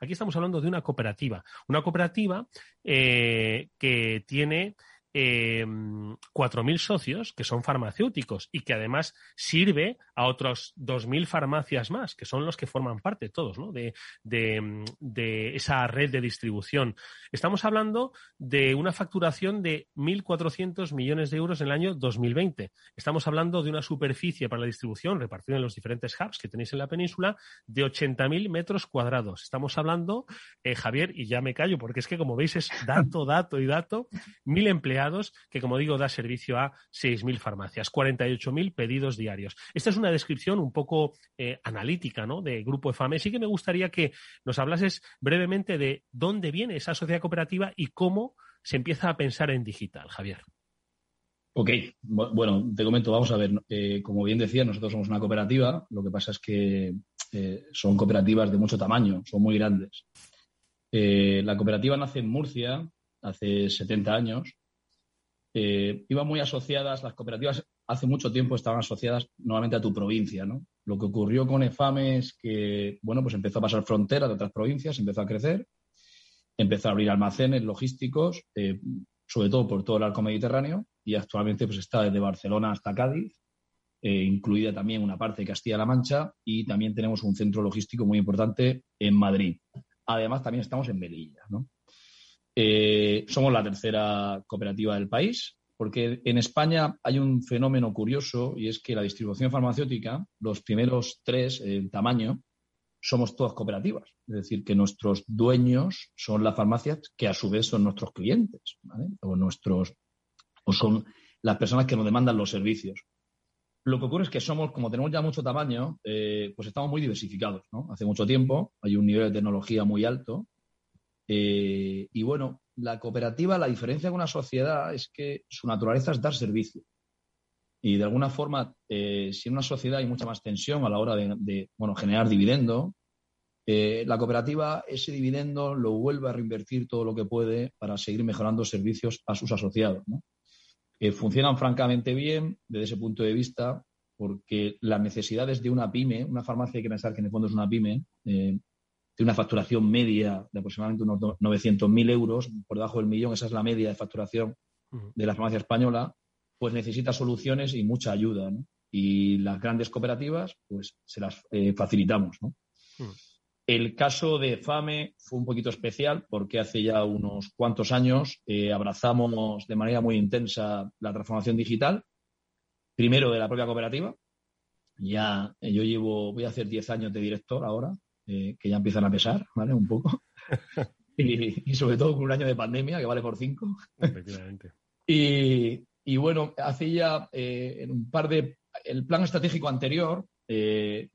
Aquí estamos hablando de una cooperativa. Una cooperativa eh, que tiene eh, 4.000 socios que son farmacéuticos y que además sirve a otros 2.000 farmacias más, que son los que forman parte todos ¿no? de, de, esa red de distribución. Estamos hablando de una facturación de 1.400 millones de euros en el año 2020. Estamos hablando de una superficie para la distribución repartida en los diferentes hubs que tenéis en la península de 80.000 metros cuadrados. Estamos hablando, eh, Javier, y ya me callo porque es que como veis es dato, dato y dato, mil empleados que, como digo, da servicio a 6.000 farmacias, 48.000 pedidos diarios. Esta es una descripción un poco eh, analítica ¿no? de Grupo EFAME. Sí que me gustaría que nos hablases brevemente de dónde viene esa sociedad cooperativa y cómo se empieza a pensar en digital, Javier. Ok, bueno, te comento, vamos a ver, eh, como bien decía, nosotros somos una cooperativa, lo que pasa es que eh, son cooperativas de mucho tamaño, son muy grandes. la cooperativa nace en Murcia hace 70 años eh, iban muy asociadas, las cooperativas hace mucho tiempo estaban asociadas nuevamente a tu provincia, ¿no? Lo que ocurrió con EFAME es que, bueno, pues empezó a pasar fronteras de otras provincias, empezó a crecer, empezó a abrir almacenes logísticos, eh, sobre todo por todo el arco mediterráneo, y actualmente pues está desde Barcelona hasta Cádiz, eh, incluida también una parte de Castilla-La Mancha, y también tenemos un centro logístico muy importante en Madrid. Además, también estamos en Melilla, ¿no? Eh, somos la tercera cooperativa del país, porque en España hay un fenómeno curioso y es que la distribución farmacéutica, los primeros tres en tamaño, somos todas cooperativas. Es decir, que nuestros dueños son las farmacias que a su vez son nuestros clientes, o nuestros, o son las personas que nos demandan los servicios. Lo que ocurre es que somos, como tenemos ya mucho tamaño, eh, pues estamos muy diversificados. Hace mucho tiempo hay un nivel de tecnología muy alto eh, y bueno, la cooperativa, la diferencia con una sociedad es que su naturaleza es dar servicio. Y de alguna forma, eh, si en una sociedad hay mucha más tensión a la hora de, bueno, generar dividendo, eh, la cooperativa ese dividendo lo vuelve a reinvertir todo lo que puede para seguir mejorando servicios a sus asociados. funcionan francamente bien desde ese punto de vista porque las necesidades de una pyme, una farmacia hay que pensar que en el fondo es una pyme, tiene una facturación media de aproximadamente unos 900.000 euros, por debajo del millón, esa es la media de facturación de la farmacia española, pues necesita soluciones y mucha ayuda. Y las grandes cooperativas, pues se las eh, facilitamos. El caso de FAME fue un poquito especial porque hace ya unos cuantos años eh, abrazamos de manera muy intensa la transformación digital, primero de la propia cooperativa. Ya yo llevo, voy a hacer 10 años de director ahora eh, que ya empiezan a pesar, ¿vale? Un poco. y, sobre todo con un año de pandemia que vale por cinco. Efectivamente. y, bueno, hace ya eh, en un par de. El plan estratégico anterior, eh,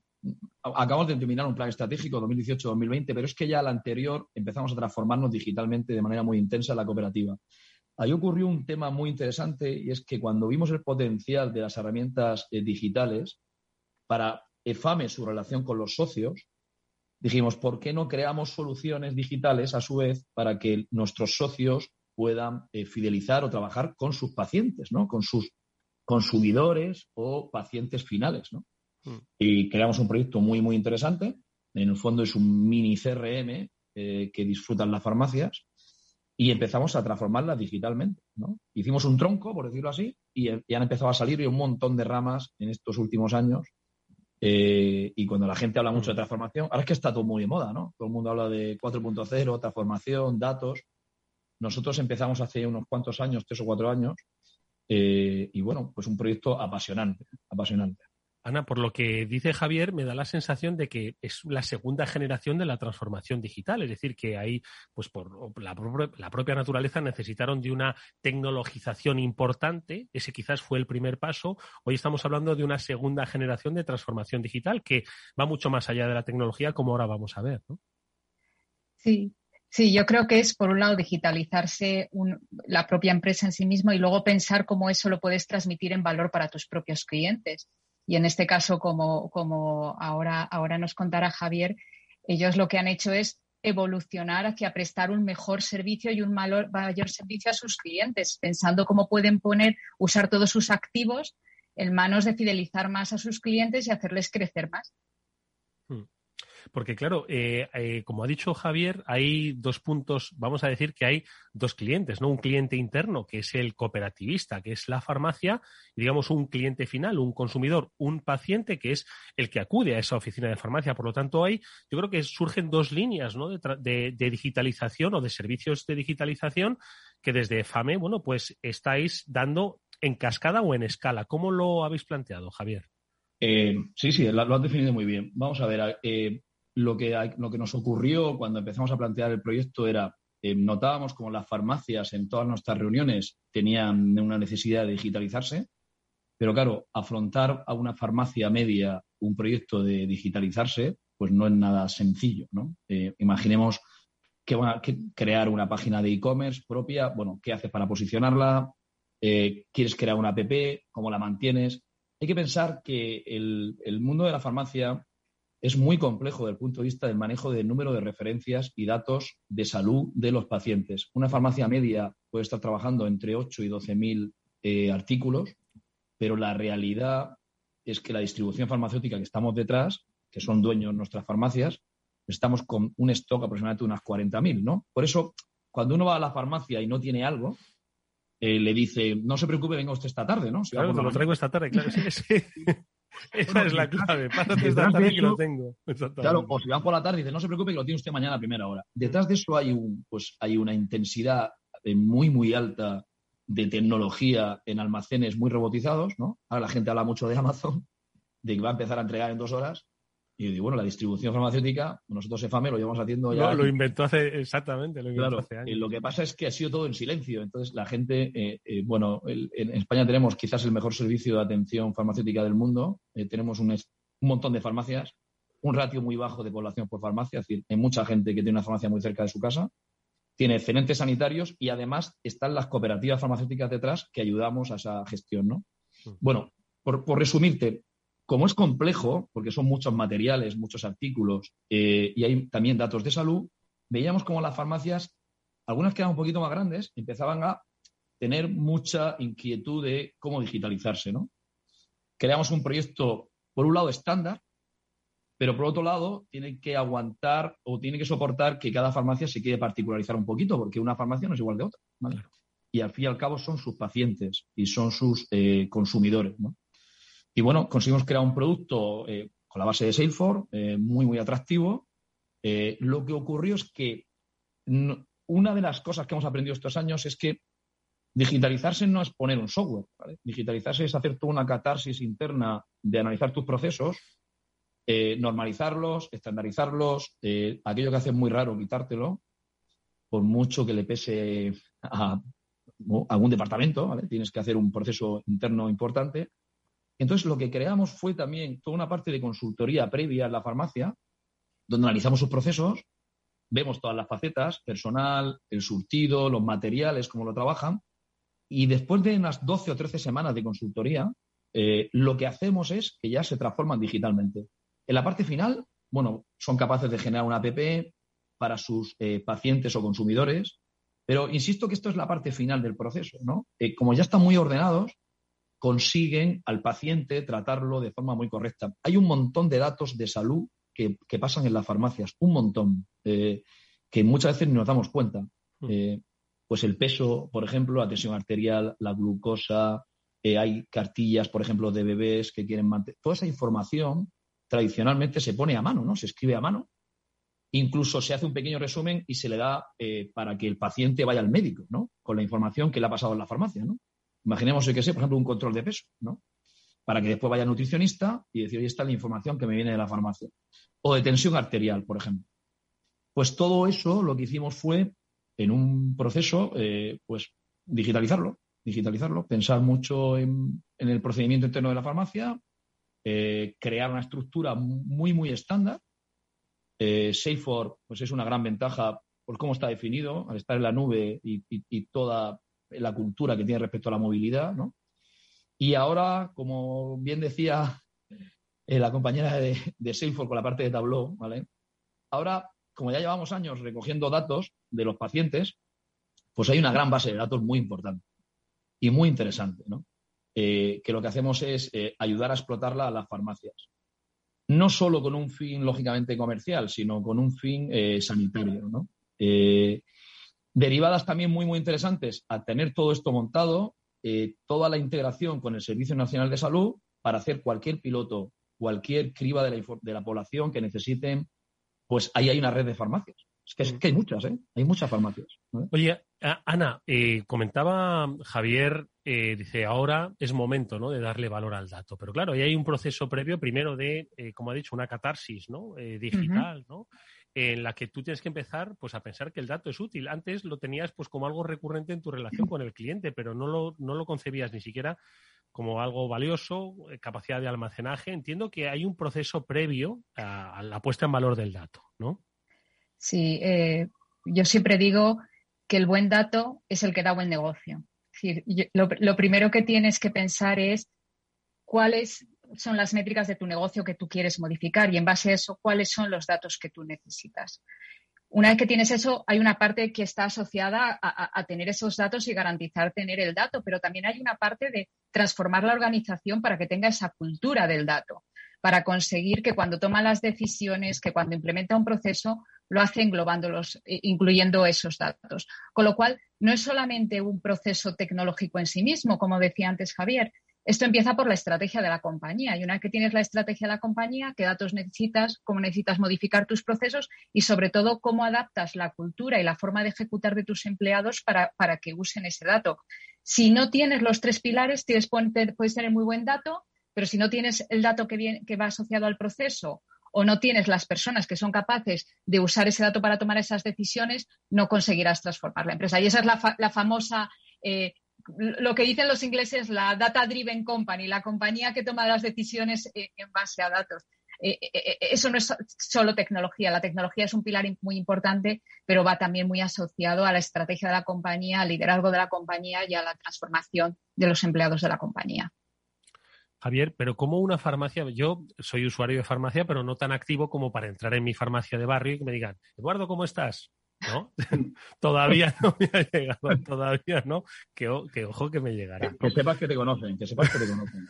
acabamos de terminar un plan estratégico 2018-2020, pero es que ya el anterior empezamos a transformarnos digitalmente de manera muy intensa en la cooperativa. Ahí ocurrió un tema muy interesante y es que cuando vimos el potencial de las herramientas digitales para EFAME, su relación con los socios, dijimos, ¿por qué no creamos soluciones digitales a su vez para que nuestros socios puedan eh, fidelizar o trabajar con sus pacientes, ¿no? Con sus consumidores o pacientes finales, ¿no? Mm. Y creamos un proyecto muy, muy interesante. En el fondo es un mini CRM eh, que disfrutan las farmacias y empezamos a transformarlas digitalmente, ¿no? Hicimos un tronco, por decirlo así, y, y han empezado a salir un montón de ramas en estos últimos años Eh, y cuando la gente habla mucho de transformación, ahora es que está todo muy de moda, ¿no? Todo el mundo habla de 4.0, transformación, datos. Nosotros empezamos hace unos cuantos años, tres o cuatro años, eh, y bueno, pues un proyecto apasionante, apasionante. Ana, por lo que dice Javier, me da la sensación de que es la segunda generación de la transformación digital, es decir, que ahí, pues por la, propia naturaleza necesitaron de una tecnologización importante, ese quizás fue el primer paso. Hoy estamos hablando de una segunda generación de transformación digital que va mucho más allá de la tecnología, como ahora vamos a ver, ¿no? Sí, Sí, yo creo que es, por un lado, digitalizarse la propia empresa en sí misma y luego pensar cómo eso lo puedes transmitir en valor para tus propios clientes. Y en este caso, como, como ahora, ahora nos contará Javier, ellos lo que han hecho es evolucionar hacia prestar un mejor servicio y un mayor, mayor servicio a sus clientes, pensando cómo pueden poner, usar todos sus activos en manos de fidelizar más a sus clientes y hacerles crecer más. Porque, claro, eh, eh, como ha dicho Javier, hay dos puntos, vamos a decir que hay dos clientes, ¿no? Un cliente interno, que es el cooperativista, que es la farmacia, y digamos un cliente final, un consumidor, un paciente, que es el que acude a esa oficina de farmacia. Por lo tanto, hay, yo creo que surgen dos líneas, ¿no? De, digitalización o de servicios de digitalización que desde FAME, bueno, pues estáis dando en cascada o en escala. ¿Cómo lo habéis planteado, Javier? Eh, sí, sí, lo, has definido muy bien. Vamos a ver, eh, lo que, lo que nos ocurrió cuando empezamos a plantear el proyecto era, eh, notábamos como las farmacias en todas nuestras reuniones tenían una necesidad de digitalizarse, pero claro, afrontar a una farmacia media un proyecto de digitalizarse, pues no es nada sencillo, ¿no? Eh, imaginemos que, que, crear una página de e-commerce propia, bueno, ¿qué haces para posicionarla? Eh, ¿Quieres crear una app? ¿Cómo la mantienes? Hay que pensar que el, el mundo de la farmacia es muy complejo desde el punto de vista del manejo del número de referencias y datos de salud de los pacientes. Una farmacia media puede estar trabajando entre 8 y 12 mil eh, artículos, pero la realidad es que la distribución farmacéutica que estamos detrás, que son dueños de nuestras farmacias, estamos con un stock aproximadamente de unas 40.000, ¿no? Por eso, cuando uno va a la farmacia y no tiene algo, eh, le dice, no se preocupe, venga usted esta tarde, ¿no? claro, te lo traigo esta tarde, claro, sí, sí. Esa es la clave. Pásate esta tarde que lo tengo. Claro, o si van por la tarde y dicen, no se preocupe que lo tiene usted mañana a primera hora. Detrás de eso hay, un, pues, hay una intensidad eh, muy, muy alta de tecnología en almacenes muy robotizados, ¿no? Ahora la gente habla mucho de Amazon, de que va a empezar a entregar en dos horas. Y yo digo, bueno, la distribución farmacéutica, nosotros EFAME lo llevamos haciendo ya. No, lo inventó hace, exactamente, lo inventó hace años. Lo que pasa es que ha sido todo en silencio. Entonces, la gente, eh, eh, bueno, en España tenemos quizás el mejor servicio de atención farmacéutica del mundo. Eh, tenemos un, un, montón de farmacias, un ratio muy bajo de población por farmacia. Es decir, hay mucha gente que tiene una farmacia muy cerca de su casa. Tiene excelentes sanitarios y además están las cooperativas farmacéuticas detrás que ayudamos a esa gestión, ¿no? Mm. Bueno, por, por resumirte, como es complejo, porque son muchos materiales, muchos artículos eh, y hay también datos de salud, veíamos como las farmacias, algunas que eran un poquito más grandes, empezaban a tener mucha inquietud de cómo digitalizarse, ¿no? Creamos un proyecto, por un lado, estándar, pero por otro lado, tiene que aguantar o tiene que soportar que cada farmacia se quiere particularizar un poquito, porque una farmacia no es igual de otra. Y al fin y al cabo son sus pacientes y son sus eh, consumidores. ¿no? Y bueno, conseguimos crear un producto eh, con la base de Salesforce, eh, muy, muy atractivo. Eh, lo que ocurrió es que una de las cosas que hemos aprendido estos años es que digitalizarse no es poner un software. Digitalizarse es hacer toda una catarsis interna de analizar tus procesos, normalizarlos, estandarizarlos, aquello que hace muy raro quitártelo, por mucho que le pese a, algún departamento, tienes que hacer un proceso interno importante entonces, lo que creamos fue también toda una parte de consultoría previa en la farmacia, donde analizamos sus procesos, vemos todas las facetas, personal, el surtido, los materiales, cómo lo trabajan, y después de unas 12 o 13 semanas de consultoría, eh, lo que hacemos es que ya se transforman digitalmente. En la parte final, bueno, son capaces de generar una app para sus eh, pacientes o consumidores, pero insisto que esto es la parte final del proceso, ¿no? Eh, como ya están muy ordenados, consiguen al paciente tratarlo de forma muy correcta. Hay un montón de datos de salud que, pasan en las farmacias, un montón, eh, que muchas veces no nos damos cuenta. Hmm. Eh, pues el peso, por ejemplo, la tensión arterial, la glucosa, eh, hay cartillas, por ejemplo, de bebés que quieren mantener. Toda esa información tradicionalmente se pone a mano, ¿no? Se escribe a mano. Incluso se hace un pequeño resumen y se le da para que el paciente vaya al médico, ¿no? Con la información que le ha pasado en la farmacia, ¿no? Imaginemos que sé, por ejemplo, un control de peso, ¿no? Para que después vaya al nutricionista y decir, oye, está la información que me viene de la farmacia. O de tensión arterial, por ejemplo. Pues todo eso lo que hicimos fue, en un proceso, eh, pues digitalizarlo, digitalizarlo, pensar mucho en, el procedimiento interno de la farmacia, eh, crear una estructura muy, muy estándar. Eh, pues es una gran ventaja por cómo está definido, al estar en la nube y, toda la cultura que tiene respecto a la movilidad, ¿no? Y ahora, como bien decía eh, la compañera de, de, Salesforce con la parte de Tableau, ¿vale? Ahora, como ya llevamos años recogiendo datos de los pacientes, pues hay una gran base de datos muy importante y muy interesante, ¿no? Eh, que lo que hacemos es eh, ayudar a explotarla a las farmacias. No solo con un fin, lógicamente, comercial, sino con un fin sanitario, ¿no? Derivadas también muy, muy interesantes a tener todo esto montado, toda la integración con el Servicio Nacional de Salud para hacer cualquier piloto, cualquier criba de la, de la población que necesiten, pues ahí hay una red de farmacias. Es que, hay muchas, ¿eh? Hay muchas farmacias. Oye, Ana, eh, comentaba Javier, eh, dice, ahora es momento ¿no? de darle valor al dato. Pero claro, ahí hay un proceso previo, primero de, eh, como ha dicho, una catarsis ¿no? digital, ¿no? En la que tú tienes que empezar pues, a pensar que el dato es útil. Antes lo tenías pues, como algo recurrente en tu relación con el cliente, pero no lo, no lo concebías ni siquiera como algo valioso, capacidad de almacenaje. Entiendo que hay un proceso previo a, la puesta en valor del dato, ¿no? Sí, eh, yo siempre digo que el buen dato es el que da buen negocio. Es decir, lo, primero que tienes que pensar es cuáles son las métricas de tu negocio que tú quieres modificar y en base a eso, cuáles son los datos que tú necesitas. Una vez que tienes eso, hay una parte que está asociada a, tener esos datos y garantizar tener el dato, pero también hay una parte de transformar la organización para que tenga esa cultura del dato, para conseguir que cuando toma las decisiones, que cuando implementa un proceso, lo hace englobándolos, incluyendo esos datos. Con lo cual, no es solamente un proceso tecnológico en sí mismo, como decía antes Javier. Esto empieza por la estrategia de la compañía. Y una vez que tienes la estrategia de la compañía, qué datos necesitas, cómo necesitas modificar tus procesos y, sobre todo, cómo adaptas la cultura y la forma de ejecutar de tus empleados para, que usen ese dato. Si no tienes los tres pilares, puedes tener muy buen dato, pero si no tienes el dato que, que va asociado al proceso o no tienes las personas que son capaces de usar ese dato para tomar esas decisiones, no conseguirás transformar la empresa. Y esa es la, famosa, eh, lo que dicen los ingleses, la data driven company, la compañía que toma las decisiones eh, en base a datos. Eh, eso no es solo tecnología, la tecnología es un pilar muy importante, pero va también muy asociado a la estrategia de la compañía, al liderazgo de la compañía y a la transformación de los empleados de la compañía. Javier, pero como una farmacia, yo soy usuario de farmacia, pero no tan activo como para entrar en mi farmacia de barrio y que me digan, Eduardo, ¿cómo estás? ¿No? todavía no me ha llegado, todavía no, que, ojo que me llegará. Que sepas que te conocen, que sepas que te conocen.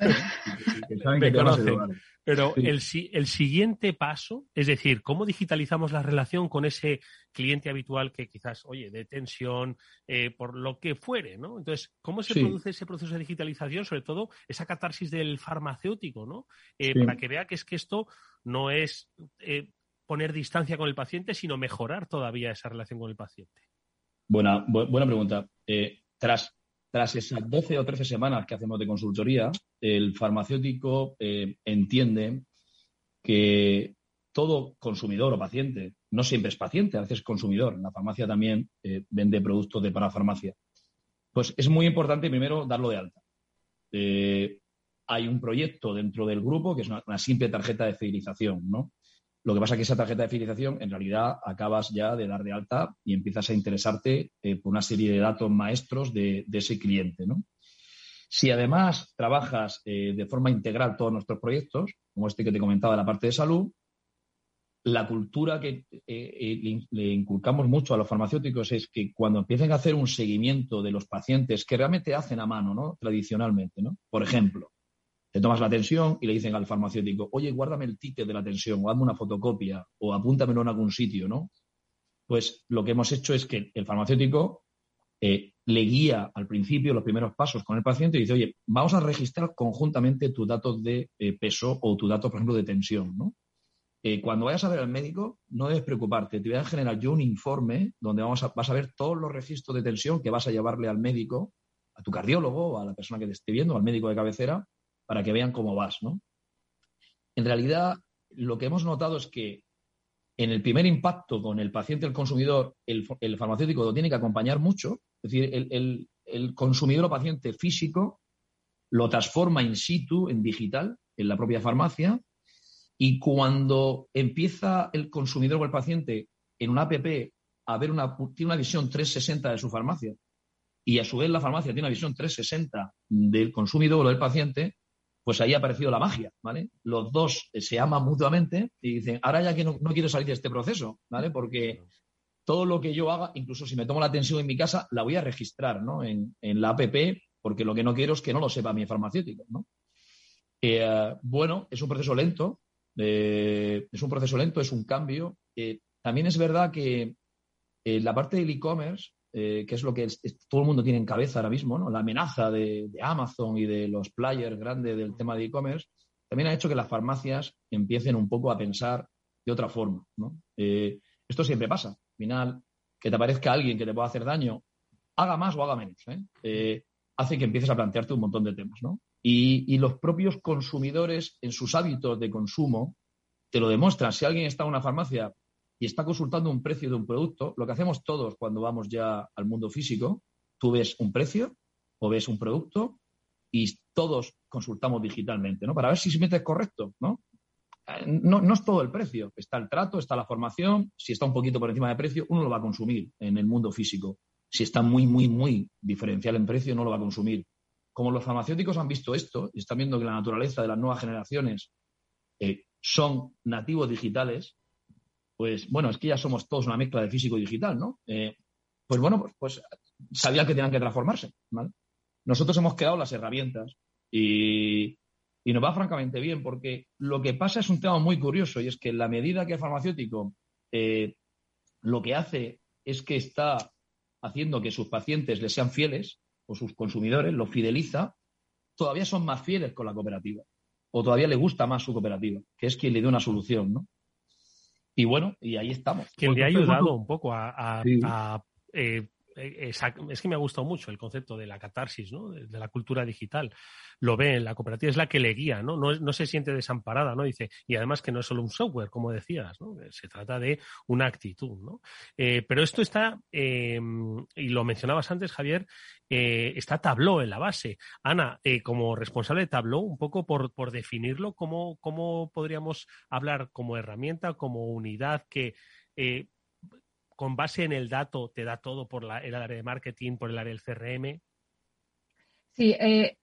que, saben que te conocen. Pero el, el siguiente paso, es decir, cómo digitalizamos la relación con ese cliente habitual que quizás, oye, de tensión, eh, por lo que fuere, ¿no? Entonces, ¿cómo se produce ese proceso de digitalización? Sobre todo esa catarsis del farmacéutico, ¿no? Eh, para que vea que es que esto no es eh, poner distancia con el paciente, sino mejorar todavía esa relación con el paciente? Buena, buena pregunta. Eh, tras, tras esas 12 o 13 semanas que hacemos de consultoría, el farmacéutico eh, entiende que todo consumidor o paciente, no siempre es paciente, a veces es consumidor, la farmacia también eh, vende productos de parafarmacia, pues es muy importante primero darlo de alta. hay un proyecto dentro del grupo que es una, una simple tarjeta de fidelización, ¿no? Lo que pasa es que esa tarjeta de fidelización, en realidad, acabas ya de dar de alta y empiezas a interesarte eh, por una serie de datos maestros de, ese cliente. Si además trabajas eh, de forma integral todos nuestros proyectos, como este que te comentaba de la parte de salud, la cultura que eh, le inculcamos mucho a los farmacéuticos es que cuando empiecen a hacer un seguimiento de los pacientes que realmente hacen a mano, ¿no? Tradicionalmente, ¿no? Por ejemplo, te tomas la tensión y le dicen al farmacéutico, oye, guárdame el ticket de la tensión, o hazme una fotocopia, o apúntamelo en algún sitio, ¿no? Pues lo que hemos hecho es que el farmacéutico eh, le guía al principio los primeros pasos con el paciente y dice, oye, vamos a registrar conjuntamente tus datos de eh, peso o tu dato, por ejemplo, de tensión, ¿no? Eh, cuando vayas a ver al médico, no debes preocuparte. Te voy a generar yo un informe donde vamos a, vas a ver todos los registros de tensión que vas a llevarle al médico, a tu cardiólogo a la persona que te esté viendo, al médico de cabecera, para que vean cómo vas, ¿no? En realidad, lo que hemos notado es que en el primer impacto con el paciente, el consumidor, el, farmacéutico lo tiene que acompañar mucho. Es decir, el, el consumidor o paciente físico lo transforma in situ, en digital, en la propia farmacia, y cuando empieza el consumidor o el paciente en una app a ver una, tiene una visión 360 de su farmacia y a su vez la farmacia tiene una visión 360 del consumidor o del paciente, pues ahí ha aparecido la magia, ¿vale? Los dos se aman mutuamente y dicen, ahora ya que no, quiero salir de este proceso, ¿vale? Porque todo lo que yo haga, incluso si me tomo la tensión en mi casa, la voy a registrar, ¿no? En, la app, porque lo que no quiero es que no lo sepa mi farmacéutico, ¿no? Eh, bueno, es un proceso lento, eh, es un proceso lento, es un cambio. Eh, también es verdad que la parte del e-commerce, que es lo que todo el mundo tiene en cabeza ahora mismo, ¿no? la amenaza de, Amazon y de los players grandes del tema de e-commerce, también ha hecho que las farmacias empiecen un poco a pensar de otra forma. esto siempre pasa. Al final, que te aparezca alguien que te pueda hacer daño, haga más o haga menos, hace que empieces a plantearte un montón de temas. ¿no? Y, los propios consumidores en sus hábitos de consumo te lo demuestran. Si alguien está en una farmacia y está consultando un precio de un producto, lo que hacemos todos cuando vamos ya al mundo físico, tú ves un precio o ves un producto y todos consultamos digitalmente, ¿no? Para ver si se mete correcto, ¿no? ¿no? No es todo el precio, está el trato, está la formación, si está un poquito por encima de precio, uno lo va a consumir en el mundo físico. Si está muy, muy, muy diferencial en precio, no lo va a consumir como los farmacéuticos han visto esto y están viendo que la naturaleza de las nuevas generaciones eh, son nativos digitales, pues bueno, es que ya somos todos una mezcla de físico y digital, ¿no? Eh, pues bueno, pues, pues, sabían que tenían que transformarse, Nosotros hemos creado las herramientas y, nos va francamente bien porque lo que pasa es un tema muy curioso y es que en la medida que el farmacéutico eh, lo que hace es que está haciendo que sus pacientes le sean fieles, o sus consumidores, los fideliza, todavía son más fieles con la cooperativa o todavía le gusta más su cooperativa, que es quien le dé una solución, ¿no? Y bueno, y ahí estamos. Quien le ha ayudado un poco a, eh, eh, es que me ha gustado mucho el concepto de la catarsis, ¿no? de, la cultura digital. Lo ve en la cooperativa, es la que le guía, ¿no? ¿no? se siente desamparada, ¿no? Dice, y además que no es solo un software, como decías. Se trata de una actitud, ¿no? Eh, pero esto está, em, y lo mencionabas antes, Javier, eh, está Tableau en la base. Ana, como responsable de Tableau, un poco por, definirlo, ¿cómo, ¿cómo podríamos hablar como herramienta, como unidad que con base en el dato te da todo por el área de marketing, por el área del CRM? Sí, eh,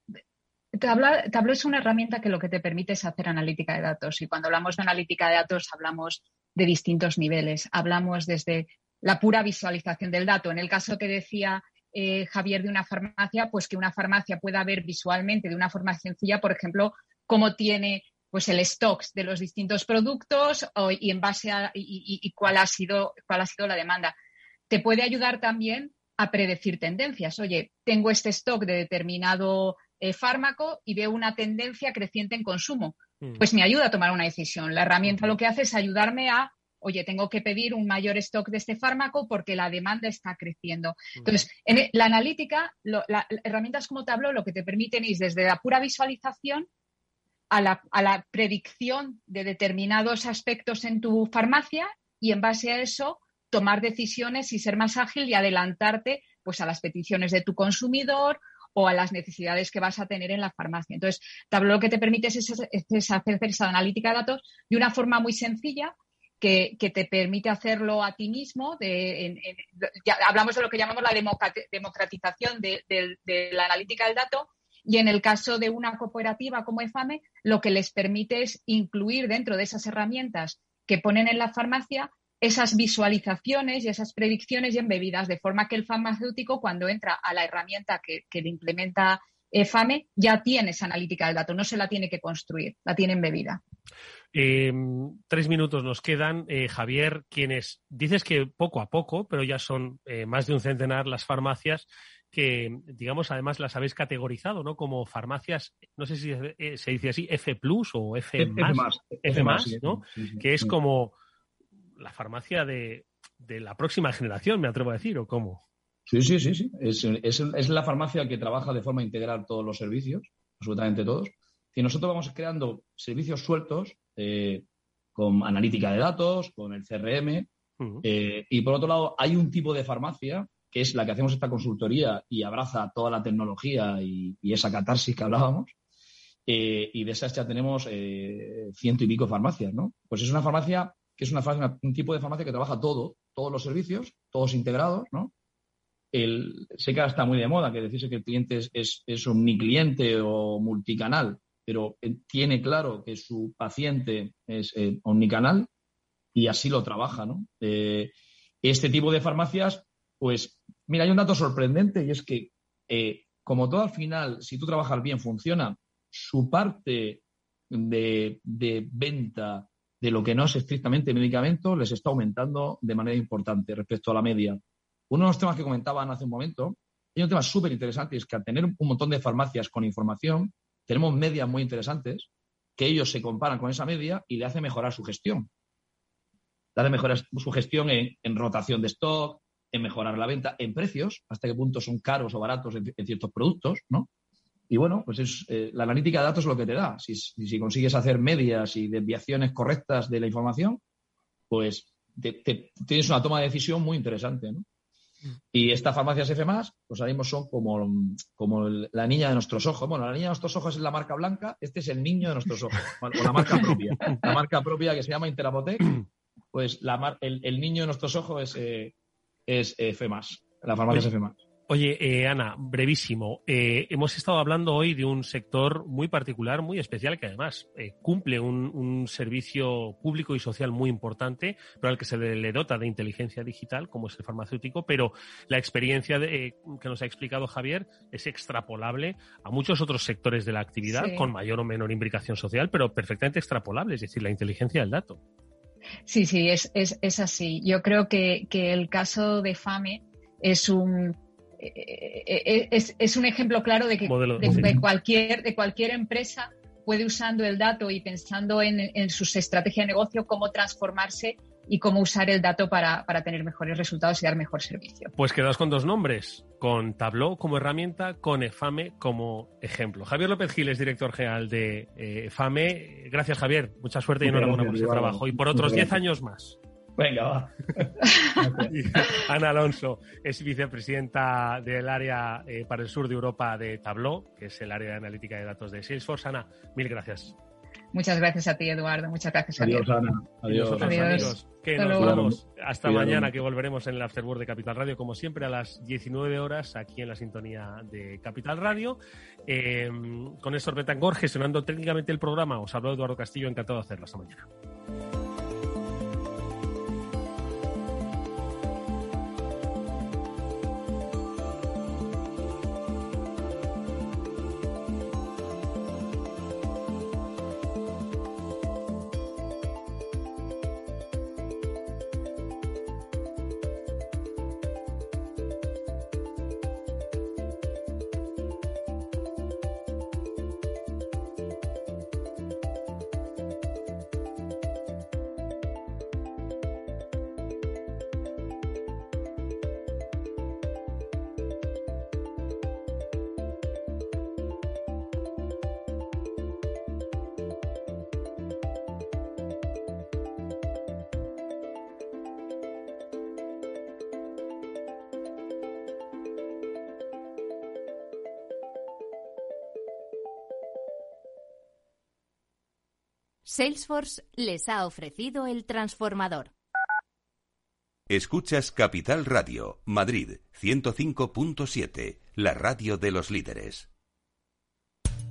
Tableau, es una herramienta que lo que te permite es hacer analítica de datos. Y cuando hablamos de analítica de datos, hablamos de distintos niveles. Hablamos desde la pura visualización del dato. En el caso que decía eh, Javier de una farmacia, pues que una farmacia pueda ver visualmente de una forma sencilla, por ejemplo, cómo tiene pues el stocks de los distintos productos y en base a y, cuál ha sido cuál ha sido la demanda. Te puede ayudar también a predecir tendencias. Oye, tengo este stock de determinado eh, fármaco y veo una tendencia creciente en consumo. Mm. Pues me ayuda a tomar una decisión. La herramienta lo que hace es ayudarme a, oye, tengo que pedir un mayor stock de este fármaco porque la demanda está creciendo. Mm. Entonces, en la analítica, las herramientas como Tableau lo que te permiten es desde la pura visualización a la, predicción de determinados aspectos en tu farmacia y en base a eso tomar decisiones y ser más ágil y adelantarte pues a las peticiones de tu consumidor o a las necesidades que vas a tener en la farmacia. Entonces, Tableau lo que te permite es, hacer esa analítica de datos de una forma muy sencilla que, te permite hacerlo a ti mismo. hablamos de lo que llamamos la democratización de, de la analítica del dato y en el caso de una cooperativa como EFAME, lo que les permite es incluir dentro de esas herramientas que ponen en la farmacia esas visualizaciones y esas predicciones y embebidas, de forma que el farmacéutico, cuando entra a la herramienta que, le implementa FAME ya tiene esa analítica del dato, no se la tiene que construir, la tiene embebida. Eh, tres minutos nos quedan. Eh, Javier, quienes dices que poco a poco, pero ya son eh, más de un centenar las farmacias que, digamos, además las habéis categorizado, ¿no? Como farmacias, no sé si se dice así, F plus o F, F más, F, más, ¿no? que es como la farmacia de, de, la próxima generación, me atrevo a decir, ¿o cómo? Sí, sí, sí, sí. Es, es, es la farmacia que trabaja de forma integral todos los servicios, absolutamente todos. Y nosotros vamos creando servicios sueltos eh, con analítica de datos, con el CRM. Eh, y por otro lado, hay un tipo de farmacia que es la que hacemos esta consultoría y abraza toda la tecnología y, esa catarsis que hablábamos. Eh, y de esas ya tenemos ciento y pico farmacias, ¿no? Pues es una farmacia que es una farmacia, un tipo de farmacia que trabaja todo, todos los servicios, todos integrados, ¿no? El, sé que ahora está muy de moda que decirse que el cliente es, omnicliente o multicanal pero eh, tiene claro que su paciente es eh, omnicanal y así lo trabaja, ¿no? Eh, este tipo de farmacias, pues, mira, hay un dato sorprendente y es que, como todo al final, si tú trabajas bien, funciona, su parte de, de, venta de lo que no es estrictamente medicamento les está aumentando de manera importante respecto a la media. Uno de los temas que comentaban hace un momento, hay un tema súper interesante, es que al tener un montón de farmacias con información, tenemos medias muy interesantes que ellos se comparan con esa media y le hace mejorar su gestión. Le hace mejorar su gestión en, rotación de stock, en mejorar la venta, en precios, hasta qué punto son caros o baratos en, ciertos productos, ¿no? Y bueno, pues es, eh, la analítica de datos es lo que te da. Si, si, consigues hacer medias y desviaciones correctas de la información, pues tienes una toma de decisión muy interesante, ¿no? Y estas farmacias F+, pues ahora mismo son como, como la niña de nuestros ojos. Bueno, la niña de nuestros ojos es la marca blanca, este es el niño de nuestros ojos, o la marca propia. La marca propia que se llama Interapotec, pues la, el, niño de nuestros ojos es, eh, es F+, la farmacia F+. Oye, eh, Ana, brevísimo. Eh, hemos estado hablando hoy de un sector muy particular, muy especial, que además eh, cumple un, servicio público y social muy importante, pero al que se le, dota de inteligencia digital, como es el farmacéutico, pero la experiencia que nos ha explicado Javier es extrapolable a muchos otros sectores de la actividad, con mayor o menor implicación social, pero perfectamente extrapolable, es decir, la inteligencia del dato. Sí, sí, es, es, es así. Yo creo que, que el caso de FAME es un eh, eh, es, es, un ejemplo claro de que de, cualquier, de cualquier empresa puede usando el dato y pensando en, en sus estrategias de negocio cómo transformarse y cómo usar el dato para, para, tener mejores resultados y dar mejor servicio. Pues quedaos con dos nombres, con Tableau como herramienta, con EFAME como ejemplo. Javier López Gil es director general de eh, EFAME. Gracias Javier, mucha suerte y enhorabuena por ese trabajo y por otros 10 años más. Venga, va. Ana Alonso es vicepresidenta del área eh, para el sur de Europa de Tableau, que es el área de analítica de datos de Salesforce. Ana, mil gracias. Muchas gracias a ti, Eduardo. Muchas gracias a Adiós, Ana. Adiós. Adiós. que nos vemos. Hasta mañana, que volveremos en el Afterword de Capital Radio, como siempre, a las 19 horas, aquí en la sintonía de Capital Radio. Eh, con Néstor Betancor, gestionando técnicamente el programa. Os habló Eduardo Castillo, encantado de hacerlo. Hasta mañana. Salesforce les ha ofrecido el transformador. Escuchas Capital Radio, Madrid 105.7, la radio de los líderes.